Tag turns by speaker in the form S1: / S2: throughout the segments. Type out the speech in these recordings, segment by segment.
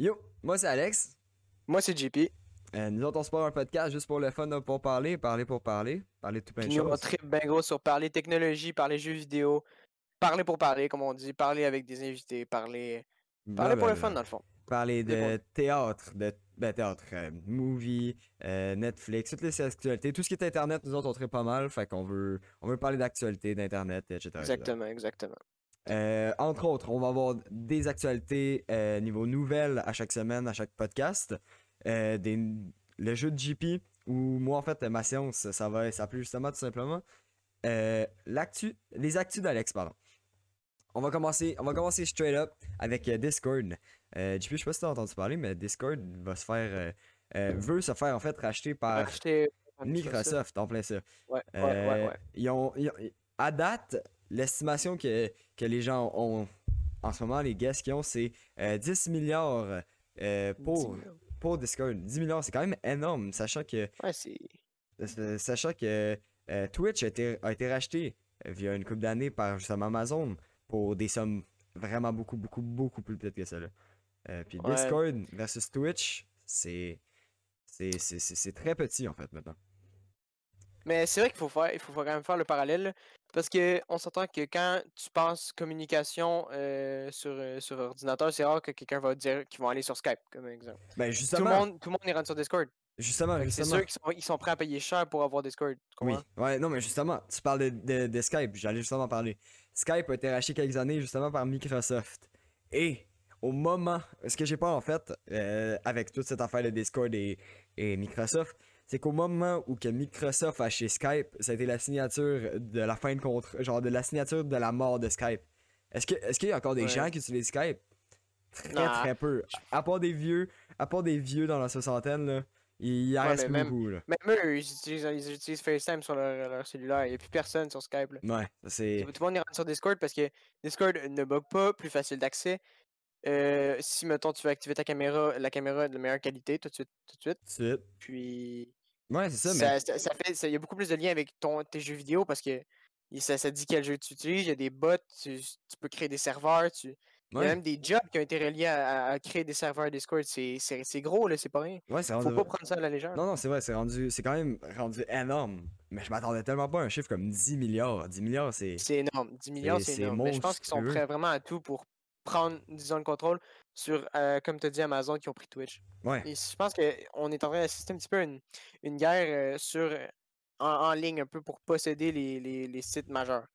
S1: Yo, moi c'est Alex.
S2: Moi, c'est JP.
S1: Euh, nous autres, on se part un podcast juste pour le fun, là, pour parler, parler pour parler, parler de tout plein de
S2: nous, on
S1: choses.
S2: tripe bien gros sur parler technologie, parler jeux vidéo, parler pour parler, comme on dit, parler avec des invités, parler, parler pour le fun, dans le fond.
S1: Parler de théâtre, de ben, théâtre, euh, movie, euh, Netflix, toutes les actualités, tout ce qui est internet, nous autres, on tripe pas mal, fait qu'on veut, on veut parler d'actualité, d'internet, etc. etc.
S2: Exactement, exactement.
S1: Euh, entre autres, on va avoir des actualités euh, niveau nouvelles à chaque semaine, à chaque podcast. Euh, des, le jeu de JP, ou moi en fait, ma séance, ça va s'appeler justement tout simplement l'actu, les actus d'Alex, pardon. On va commencer, on va commencer straight up avec Discord. JP, je sais pas si t'as entendu parler, mais Discord va se faire, veut se faire en fait racheter par Microsoft, en plein ça.
S2: Ouais, ouais, ouais, ouais.
S1: ils ont, ils ont- à date, l'estimation que, que les gens ont en ce moment, les guests qu'ils ont, c'est euh, 10 milliards euh, pour, pour Discord. 10 milliards, c'est quand même énorme, sachant que,
S2: Ouais, c'est.
S1: euh, sachant que euh, Twitch a été, a été racheté euh, via une couple d'années par justement Amazon pour des sommes vraiment beaucoup, beaucoup, beaucoup plus petites que ça. là. Euh, puis
S2: Ouais.
S1: Discord versus Twitch, c'est. C'est c'est- c'est- c'est très petit en fait maintenant.
S2: Mais c'est vrai qu'il faut faire, il faut quand même faire le parallèle. là, Parce que on s'entend que quand tu penses communication euh, sur, euh, sur ordinateur, c'est rare que quelqu'un va dire qu'ils vont aller sur Skype, comme exemple.
S1: Ben
S2: Tout le,
S1: justement,
S2: monde, tout le monde est rendu sur Discord.
S1: justement,
S2: C'est
S1: justement.
S2: sûr qu'ils sont, ils sont prêts à payer cher pour avoir Discord.
S1: Oui, ouais, non, mais justement, tu parles de, de- de Skype, j'allais justement en parler. Skype a été racheté quelques années justement par Microsoft. Et au moment, ce que j'ai pas en fait, euh, avec toute cette affaire de Discord et, et Microsoft, c'est qu'au moment où que Microsoft a acheté Skype, ça a été la signature de la fin de contrat, genre de la signature de la mort de Skype. Est-ce que est-ce qu'il y a encore des
S2: Ouais.
S1: gens qui utilisent Skype? Très
S2: Nah.
S1: très peu. À part des vieux, à part des vieux dans la soixantaine, là, il y en
S2: Ouais,
S1: reste
S2: même-
S1: beaucoup, là.
S2: Même eux, ils utilisent, ils utilisent FaceTime sur leur, leur cellulaire. Il n'y a plus personne sur Skype. là.
S1: Ouais, c'est...
S2: Tout le monde est sur Discord parce que Discord ne bug pas, plus facile d'accès. Euh, si, mettons, tu veux activer ta caméra, la caméra de meilleure qualité tout de suite, tout de suite.
S1: c'est-
S2: Puis,
S1: Ouais, c'est ça, mais...
S2: ça, ça, fait, il y a beaucoup plus de liens avec ton, tes jeux vidéo parce que ça, ça dit quel jeu tu utilises, il y a des bots, tu, tu peux créer des serveurs, tu, il y a même des jobs qui ont été reliés à, créer des serveurs Discord. C'est gros, là, c'est pas rien.
S1: Ouais, c'est
S2: Faut
S1: rendu...
S2: pas prendre ça à la légère.
S1: Non, non, c'est vrai, c'est rendu... C'est quand même rendu énorme. Mais je m'attendais tellement pas à un chiffre comme 10 milliards. 10 milliards, c'est...
S2: C'est énorme. 10 milliards,
S1: c'est
S2: énorme. Mais je pense qu'ils sont prêts vraiment à tout pour prendre, disons, le contrôle sur, euh, comme tu as dit, Amazon qui ont pris Twitch.
S1: Ouais.
S2: Et je pense qu'on est en train d'assister un petit peu à une, une guerre euh, sur, euh, en, en ligne un peu pour posséder les, les, les sites majeurs.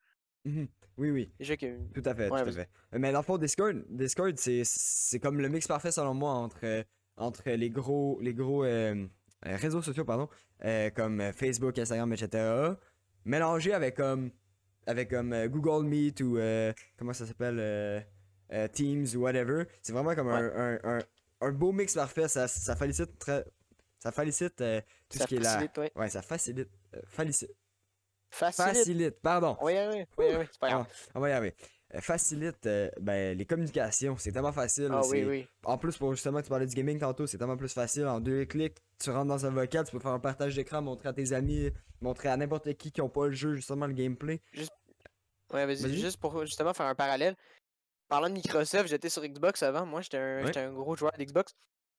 S1: Mhm. Oui, oui,
S2: que.
S1: tout à fait,
S2: Ouais,
S1: tout à fait. Mais dans le fond, Discord, Discord c'est comme le mix parfait selon moi entre, euh, entre les gros, les gros euh, euh, réseaux sociaux, pardon, euh, comme euh, Facebook, Instagram, etc. Mélangé avec comme, avec comme euh, Google Meet ou euh, comment ça s'appelle, euh, Teams ou whatever. C'est vraiment comme un, un, un, un beau mix parfait. Ça, ça félicite très, ça euh, tout
S2: Ça
S1: ce qui est là.
S2: facilite, ouais.
S1: Ouais, ça facilite. euh.
S2: Facilite.
S1: Facilite, pardon.
S2: Oui, oui, oui, oui, c'est pas grave.
S1: On va y arriver. Facilite ben, les communications. C'est tellement facile.
S2: Ah oui, oui.
S1: En plus, pour justement, tu parlais du gaming tantôt, c'est tellement plus facile. En deux clics, tu rentres dans un vocal, tu peux faire un partage d'écran, montrer à tes amis, montrer à n'importe qui qui n'ont pas le jeu, justement le gameplay.
S2: Ouais, vas-y,
S1: Vas-y.
S2: juste pour justement faire un parallèle. Parlant de Microsoft, j'étais sur Xbox avant. Moi, j'étais un, gros joueur d'Xbox.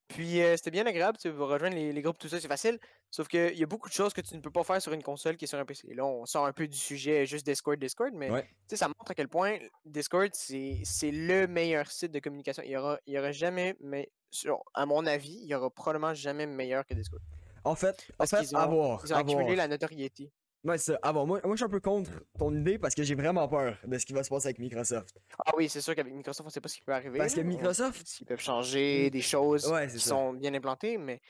S2: Puis euh, c'était bien agréable, tu sais, rejoindre les, les groupes, tout ça, c'est facile. Sauf qu'il y a beaucoup de choses que tu ne peux pas faire sur une console qui est sur un PC. Là, on sort un peu du sujet juste Discord, Discord, mais
S1: Ouais.
S2: tu sais, ça montre à quel point Discord, c'est le meilleur site de communication. Il y aura, il y aura jamais, mais sur- à mon avis, il y aura probablement jamais meilleur que Discord.
S1: En fait, en fait,
S2: qu'ils ont-
S1: à voir.
S2: Ils ont
S1: à
S2: accumulé
S1: voir.
S2: la notoriété.
S1: Ouais, c'est ça, voir. Moi, moi, je suis un peu contre ton idée parce que j'ai vraiment peur de ce qui va se passer avec Microsoft.
S2: Ah oui, c'est sûr qu'avec Microsoft, on sait pas ce qui peut arriver.
S1: Parce que Microsoft,
S2: Ils peuvent changer des choses
S1: Ouais,
S2: qui
S1: ça.
S2: sont bien implantées, mais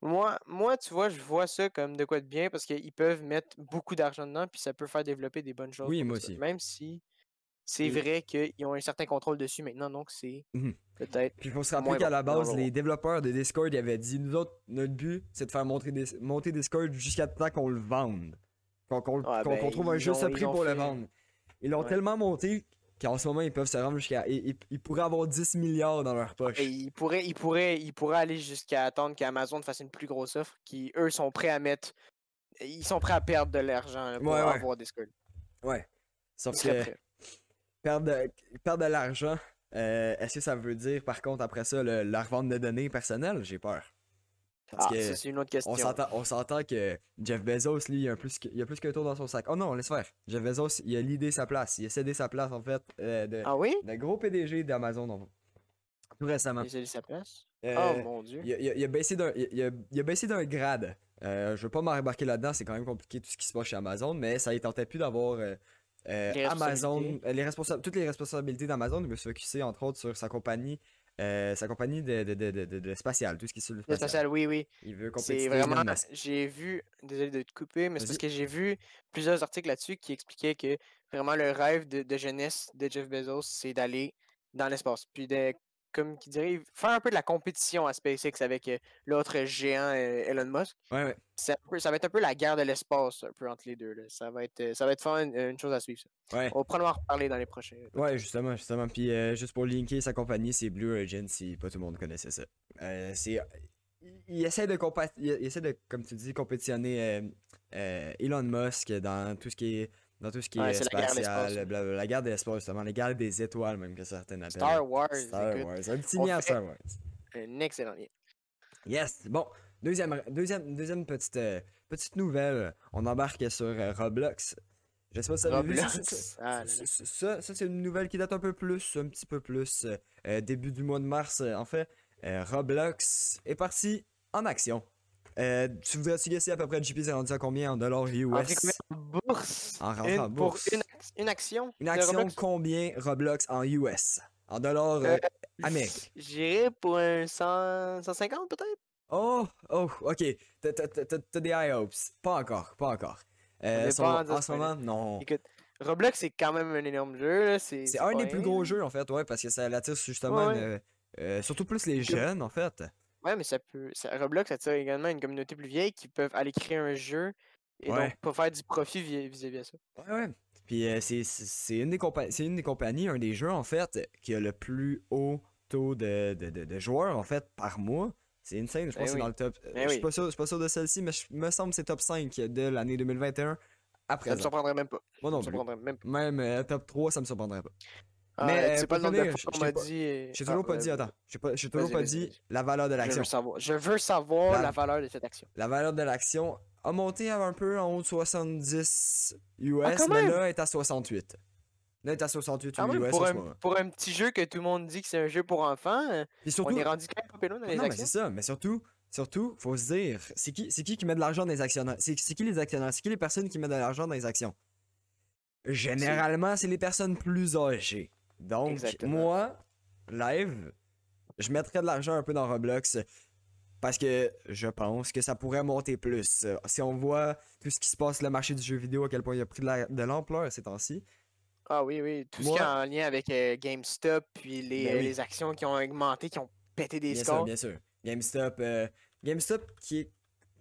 S2: moi, moi, tu vois, je vois ça comme de quoi de bien parce qu'ils peuvent mettre beaucoup d'argent dedans, puis ça peut faire développer des bonnes choses.
S1: Oui, moi
S2: ça.
S1: aussi.
S2: Même si c'est vrai qu'ils ont un certain contrôle dessus maintenant, donc c'est
S1: Mhm.
S2: peut-être.
S1: Puis il faut se rappeler qu'à la base,
S2: non,
S1: les développeurs de Discord ils avaient dit nous autres, notre but, c'est de faire monter, des, monter Discord jusqu'à temps qu'on le vende.
S2: Ah, ben,
S1: qu'on trouve un juste prix pour le vendre. Ils l'ont
S2: Ouais.
S1: tellement monté qu'en ce moment, ils peuvent se rendre jusqu'à. Ils, ils- ils pourraient avoir 10 milliards dans leur poche.
S2: Et ils pourraient, ils pourraient, ils pourraient aller jusqu'à attendre qu'Amazon fasse une plus grosse offre, qui eux sont prêts à mettre. Ils sont prêts à perdre de l'argent pour
S1: Ouais, ouais.
S2: avoir Discord.
S1: Ouais. Sauf que
S2: prêts.
S1: perdre de, perdre de l'argent Euh, Est-ce que ça veut dire, par contre, après ça, le- la revente de données personnelles? J'ai peur. Parce
S2: Ah,
S1: que
S2: ça, c'est une autre question.
S1: on s'entend, on s'entend que Jeff Bezos, lui, il a, un plus que- il a plus qu'un tour dans son sac. Oh non, laisse faire. Jeff Bezos, il a l'idée sa place. Il a cédé sa place, en fait, euh, de,
S2: Ah oui?
S1: de gros PDG d'Amazon donc, tout récemment.
S2: Il a laissé sa place?
S1: Euh,
S2: oh mon dieu.
S1: il, a, il a- il a baissé d'un il, a- il a baissé d'un grade. Euh, je veux pas m'embarquer là-dedans, c'est quand même compliqué tout ce qui se passe chez Amazon, mais ça ne tentait plus d'avoir euh, euh,
S2: Les
S1: Amazon, les toutes les responsabilités d'Amazon. Il veut se focuser entre autres sur sa compagnie, euh, sa compagnie de, de, de, de, spatial, tout ce qui est sur le
S2: Le
S1: spatial.
S2: spatial, oui, oui.
S1: Il veut
S2: C'est vraiment. J'ai vu. Désolé de te couper, mais c'est parce que j'ai vu plusieurs articles là-dessus qui expliquaient que vraiment le rêve de, de jeunesse de Jeff Bezos, c'est d'aller dans l'espace. Puis de, comme qui dirait, faire un peu de la compétition à SpaceX avec euh, l'autre géant euh, Elon Musk.
S1: Ouais, ouais.
S2: Ça va être un peu la guerre de l'espace, un peu entre les deux. là. Ça va être, euh, ça va être fun, une, une chose à suivre. ça.
S1: Ouais.
S2: On va probablement en reparler dans les prochains.
S1: Ouais, justement, justement. Puis euh, juste pour linker sa compagnie, c'est Blue Origin, si pas tout le monde connaissait ça. Euh, c'est. Il, essaie de il, il essaie de, comme tu dis, compétitionner euh, euh, Elon Musk dans tout ce qui est. Dans tout ce qui
S2: Ouais,
S1: est
S2: c'est la guerre
S1: spatial, la guerre de l'espace, justement, la guerre des étoiles, même que certains appellent.
S2: Star Wars,
S1: Star
S2: écoute,
S1: Wars. Un petit lien à Star Wars.
S2: un excellent lien.
S1: Yes! Bon, deuxième, deuxième, deuxième petite, euh, petite nouvelle. On embarque sur euh, Roblox. Je sais pas si vu ça. Ça-
S2: Ah
S1: ça, ça- c'est une nouvelle qui date un peu plus, un petit peu plus. euh, début du mois de mars, en fait. Roblox est parti en action. Euh, tu voudrais-tu guesser à peu près JP c'est rendu à combien en dollars US?
S2: En bourse?
S1: En rentrant
S2: Une-
S1: en
S2: pour
S1: bourse.
S2: une, ac- une action.
S1: Une action
S2: Roblox?
S1: combien Roblox en US? En dollars euh,
S2: Euh,
S1: américains.
S2: J'irais pour un 100, 150 peut-être?
S1: Oh, oh, ok. T'as- des high hopes. Pas encore, pas encore. Euh, sont- en
S2: ce
S1: moment, non.
S2: Écoute, Roblox c'est quand même un énorme jeu. C'est
S1: un des plus gros jeux, en fait, ouais, parce que ça attire justement,
S2: Ouais,
S1: euh, surtout plus les jeunes, en fait.
S2: Ouais, mais ça peut. ça- Roblox attire également une communauté plus vieille qui peuvent aller créer un jeu et
S1: Ouais.
S2: donc pas faire du profit vi- vis-à-vis de ça.
S1: Ouais, ouais. Puis euh, c'est- une, des compa- c'est une des compagnies, un des jeux, en fait, qui a le plus haut taux de, de, de- de joueurs, en fait, par mois. C'est insane, je pense
S2: Ben
S1: que c'est dans le top.
S2: Ben
S1: je suis
S2: oui.
S1: pas sûr, je suis pas sûr de celle-ci, mais je me semble que c'est top 5 de l'année 2021. Après
S2: Ça me surprendrait même pas.
S1: Moi non
S2: me
S1: plus.
S2: surprendrait même pas.
S1: Même euh, top 3, ça me surprendrait pas.
S2: Ah,
S1: Mais,
S2: tu
S1: euh,
S2: pas le nombre de fois
S1: je-
S2: qu'on m'a
S1: pas-
S2: dit. euh,
S1: J'ai
S2: ah,
S1: toujours pas
S2: ouais,
S1: dit, attends, j'ai pas- toujours pas dit la valeur de
S2: Je veux
S1: l'action.
S2: savoir, je veux savoir
S1: La-
S2: la valeur de cette action.
S1: La valeur de l'action a monté un peu en haut de 70 US,
S2: Ah, quand
S1: mais
S2: même!
S1: là, elle est à 68. Là, elle est à 68
S2: Quand même,
S1: US
S2: pour, un, pour un petit jeu que tout le monde dit que c'est un jeu pour enfants, euh,
S1: Puis
S2: on
S1: surtout,
S2: est rendu quand même pas dans les
S1: non, mais c'est
S2: actions.
S1: ça, mais surtout, surtout, faut se dire, c'est qui, c'est qui qui met de l'argent dans les actionnaires? C'est c'est qui les actionnaires? C'est qui les personnes qui mettent de l'argent dans les actions? Généralement, c'est les personnes plus âgées. Donc,
S2: Exactement.
S1: moi, live, je mettrais de l'argent un peu dans Roblox parce que je pense que ça pourrait monter plus. Si on voit tout ce qui se passe, le marché du jeu vidéo, à quel point il a pris de la- de l'ampleur ces temps-ci.
S2: Ah oui, oui. Tout ce qui est en lien avec euh, GameStop, puis les,
S1: Ben oui.
S2: les actions qui ont augmenté, qui ont pété des
S1: Bien
S2: scores.
S1: sûr, bien sûr. GameStop, euh, GameStop qui est,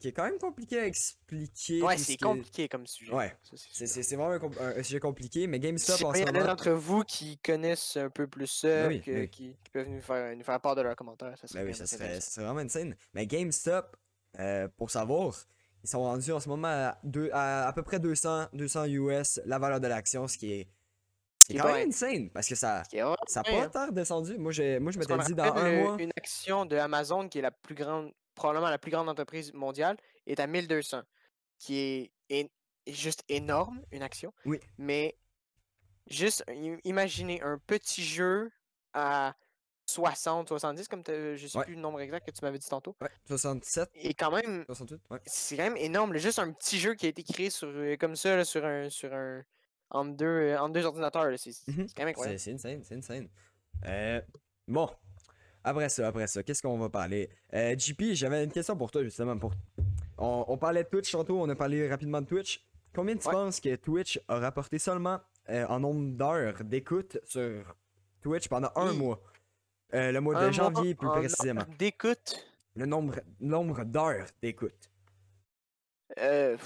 S1: qui est quand même compliqué à expliquer.
S2: ouais, c'est compliqué comme sujet.
S1: Ouais.
S2: C'est
S1: C'est-. C'est c'est vraiment un, un- un sujet compliqué, mais GameStop en
S2: il
S1: ce
S2: y en a
S1: moment.
S2: d'entre vous qui connaissent un peu plus ça,
S1: oui,
S2: que-
S1: oui.
S2: Qui, qui peuvent nous faire, nous faire part de leurs commentaires, ça serait
S1: Ben oui, ça serait, ça serait vraiment insane. Mais GameStop, euh, pour savoir, ils sont rendus en ce moment à, deux, à, à peu près 200, 200 US la valeur de l'action, ce qui est, ce qui est
S2: Qui est
S1: quand même insane parce que ça n'a pas
S2: hein.
S1: tant redescendu. Moi, je m'étais dit dans un mois.
S2: Une action de Amazon, qui est la plus grande, probablement la plus grande entreprise mondiale, est à 1200, qui est, juste énorme, une action.
S1: Oui.
S2: Mais juste, imaginez un petit jeu à 60, 70, comme je sais
S1: Ouais.
S2: plus le nombre exact que tu m'avais dit tantôt.
S1: Ouais, 67,
S2: Et quand même,
S1: 68, ouais.
S2: c'est quand même énorme. là, Juste un petit jeu qui a été créé sur, euh, comme ça, là, sur un, sur un, entre deux, euh, entre deux ordinateurs. C'est
S1: Mhm.
S2: quand même incroyable.
S1: C'est c'est insane, c'est insane. Euh, bon, après ça, après ça, qu'est-ce qu'on va parler? Euh, JP, j'avais une question pour toi justement. Pour... On, on parlait de Twitch tantôt, on a parlé rapidement de Twitch. Combien tu
S2: Ouais.
S1: penses que Twitch a rapporté seulement euh, en nombre d'heures d'écoute sur Twitch pendant un
S2: Oui.
S1: mois? Euh, le mois
S2: Un
S1: de
S2: mois
S1: janvier plus
S2: en
S1: précisément.
S2: D'écoute.
S1: Le nombre, nombre d'heures d'écoute.
S2: Euh.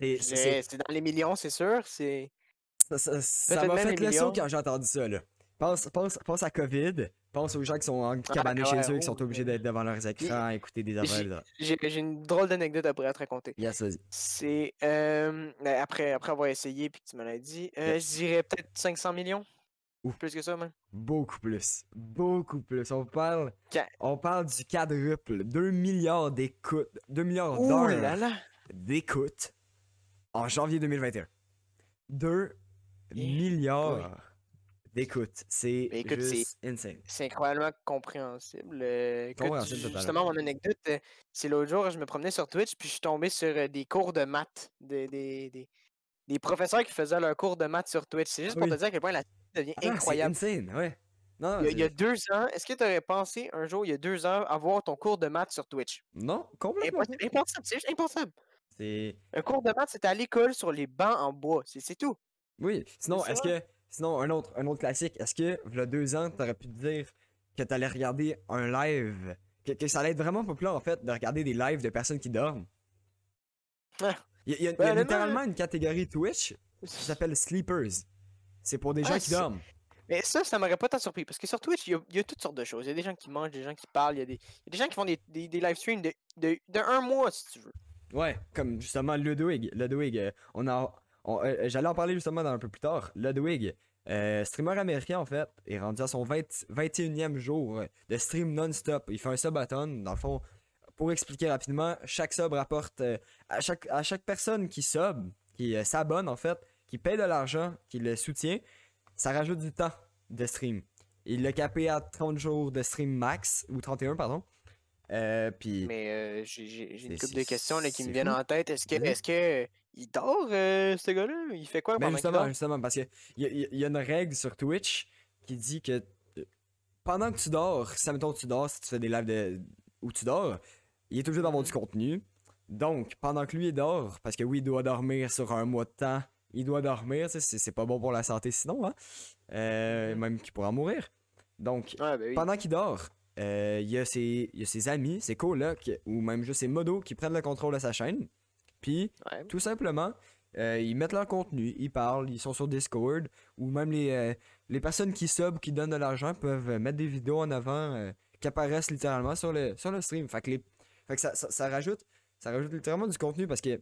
S1: C'est-
S2: dans les millions, c'est sûr. C'est
S1: Ça, ça- ça
S2: Peut-être
S1: m'a fait le saut quand j'ai entendu ça. Là. Pense, pense, pense à COVID. Pense aux gens qui sont en cabanés
S2: ouais,
S1: chez eux, qui sont
S2: oh,
S1: obligés d'être devant leurs écrans, écouter des affaires.
S2: j'ai une drôle d'anecdote après à te raconter.
S1: Yes, vas-y.
S2: C'est euh, ben, après après avoir essayé puis que tu me l'as dit, euh,
S1: Yes.
S2: je dirais peut-être 500 millions. Plus que ça, man.
S1: Beaucoup plus. Beaucoup plus. On parle, on parle du quadruple. 2 milliards d'écoutes. 2 milliards d'heures
S2: là là.
S1: d'écoute en janvier 2021. 2
S2: Eh,
S1: milliards d'écoutes. C'est juste insane.
S2: C'est incroyablement compréhensible. euh, écoute,
S1: Compréhensible,
S2: justement, mon anecdote, euh, c'est l'autre jour, je me promenais sur Twitch, puis je suis tombé sur euh, des cours de maths, des, des, des, des professeurs qui faisaient leur cours de maths sur Twitch. C'est juste pour
S1: Oui.
S2: te dire à quel point la devient
S1: Ah, c'est
S2: incroyable.
S1: insane, ouais. Non,
S2: Il y, a, il y a
S1: c'est-
S2: deux ans, est-ce que tu aurais pensé un jour, il y a deux ans, avoir ton cours de maths sur Twitch?
S1: non, complètement.
S2: Impossible, impensable, c'est juste impensable.
S1: C'est.
S2: Un cours de maths, c'était à l'école sur les bancs en bois, c'est c'est tout.
S1: Oui. Sinon, est-ce que. Sinon, un autre, un autre classique. Est-ce que, il y a deux ans, t'aurais pu te dire que t'allais regarder un live? Que, que ça allait être vraiment populaire, en fait, de regarder des lives de personnes qui dorment?
S2: Ouais.
S1: Il y a, il y a- il y a
S2: Ben,
S1: littéralement une catégorie Twitch qui s'appelle Sleepers. C'est pour des gens
S2: Ah,
S1: qui
S2: c'est-
S1: dorment.
S2: Mais ça, ça m'aurait pas tant surpris, parce que sur Twitch, il y a, il y a toutes sortes de choses. Il y a des gens qui mangent, des gens qui parlent, il y a des, il y a des gens qui font des, des, des live streams de, de, de un mois, si tu veux.
S1: Ouais, comme justement Ludwig. Ludwig, euh, on a. on- euh, J'allais en parler justement dans un peu plus tard. Ludwig, euh, streamer américain en fait, est rendu à son 20 21e jour euh, de stream non-stop. Il fait un subathon. Dans le fond, pour expliquer rapidement, chaque sub rapporte. euh, à, chaque, à chaque personne qui sub, qui euh, s'abonne en fait, qui paye de l'argent, qui le soutient, ça rajoute du temps de stream. Il l'a capé à 30 jours de stream max, ou 31, pardon. Euh, puis.
S2: Mais euh, j'ai une couple de questions là, qui me viennent
S1: fou.
S2: en tête. Est-ce que,
S1: Vas-y.
S2: est-ce que euh, il dort, euh, ce gars-là? Il fait quoi
S1: Ben
S2: pendant qu'il
S1: justement,
S2: dort?
S1: justement, parce qu'il y, a- y a- une règle sur Twitch qui dit que euh, pendant que tu dors, si mettons tu dors, si tu fais des lives de, où tu dors, il est obligé d'avoir du contenu. Donc, pendant que lui il dort, parce que oui, il doit dormir sur un mois de temps, il doit dormir, c'est pas bon pour la santé sinon, hein? Euh,
S2: Mhm.
S1: même qu'il pourra mourir. Donc,
S2: Ouais, ben oui.
S1: pendant qu'il dort, euh, il y, a ses- il y a ses amis, ses colocs, ou même juste ses modos qui prennent le contrôle de sa chaîne. Puis,
S2: Ouais.
S1: tout simplement, euh, ils mettent leur contenu, ils parlent, ils sont sur Discord, ou même les, euh, les personnes qui sub, qui donnent de l'argent, peuvent euh, mettre des vidéos en avant euh, qui apparaissent littéralement sur le, sur le stream. Fait que, les, fait que ça, ça, ça rajoute, ça rajoute littéralement du contenu parce que,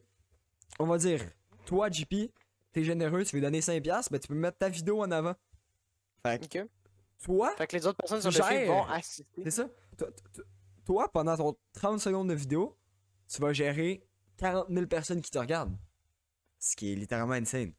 S1: on va dire, toi, JP, t'es généreux, tu veux donner 5$, ben tu peux mettre ta vidéo en avant. Fait que, toi,
S2: Fait que les autres personnes sur le stream vont assister.
S1: c'est ça. Toi, toi- toi, pendant ton 30 secondes de vidéo, tu vas gérer 40 000 personnes qui te regardent. Ce qui est littéralement insane.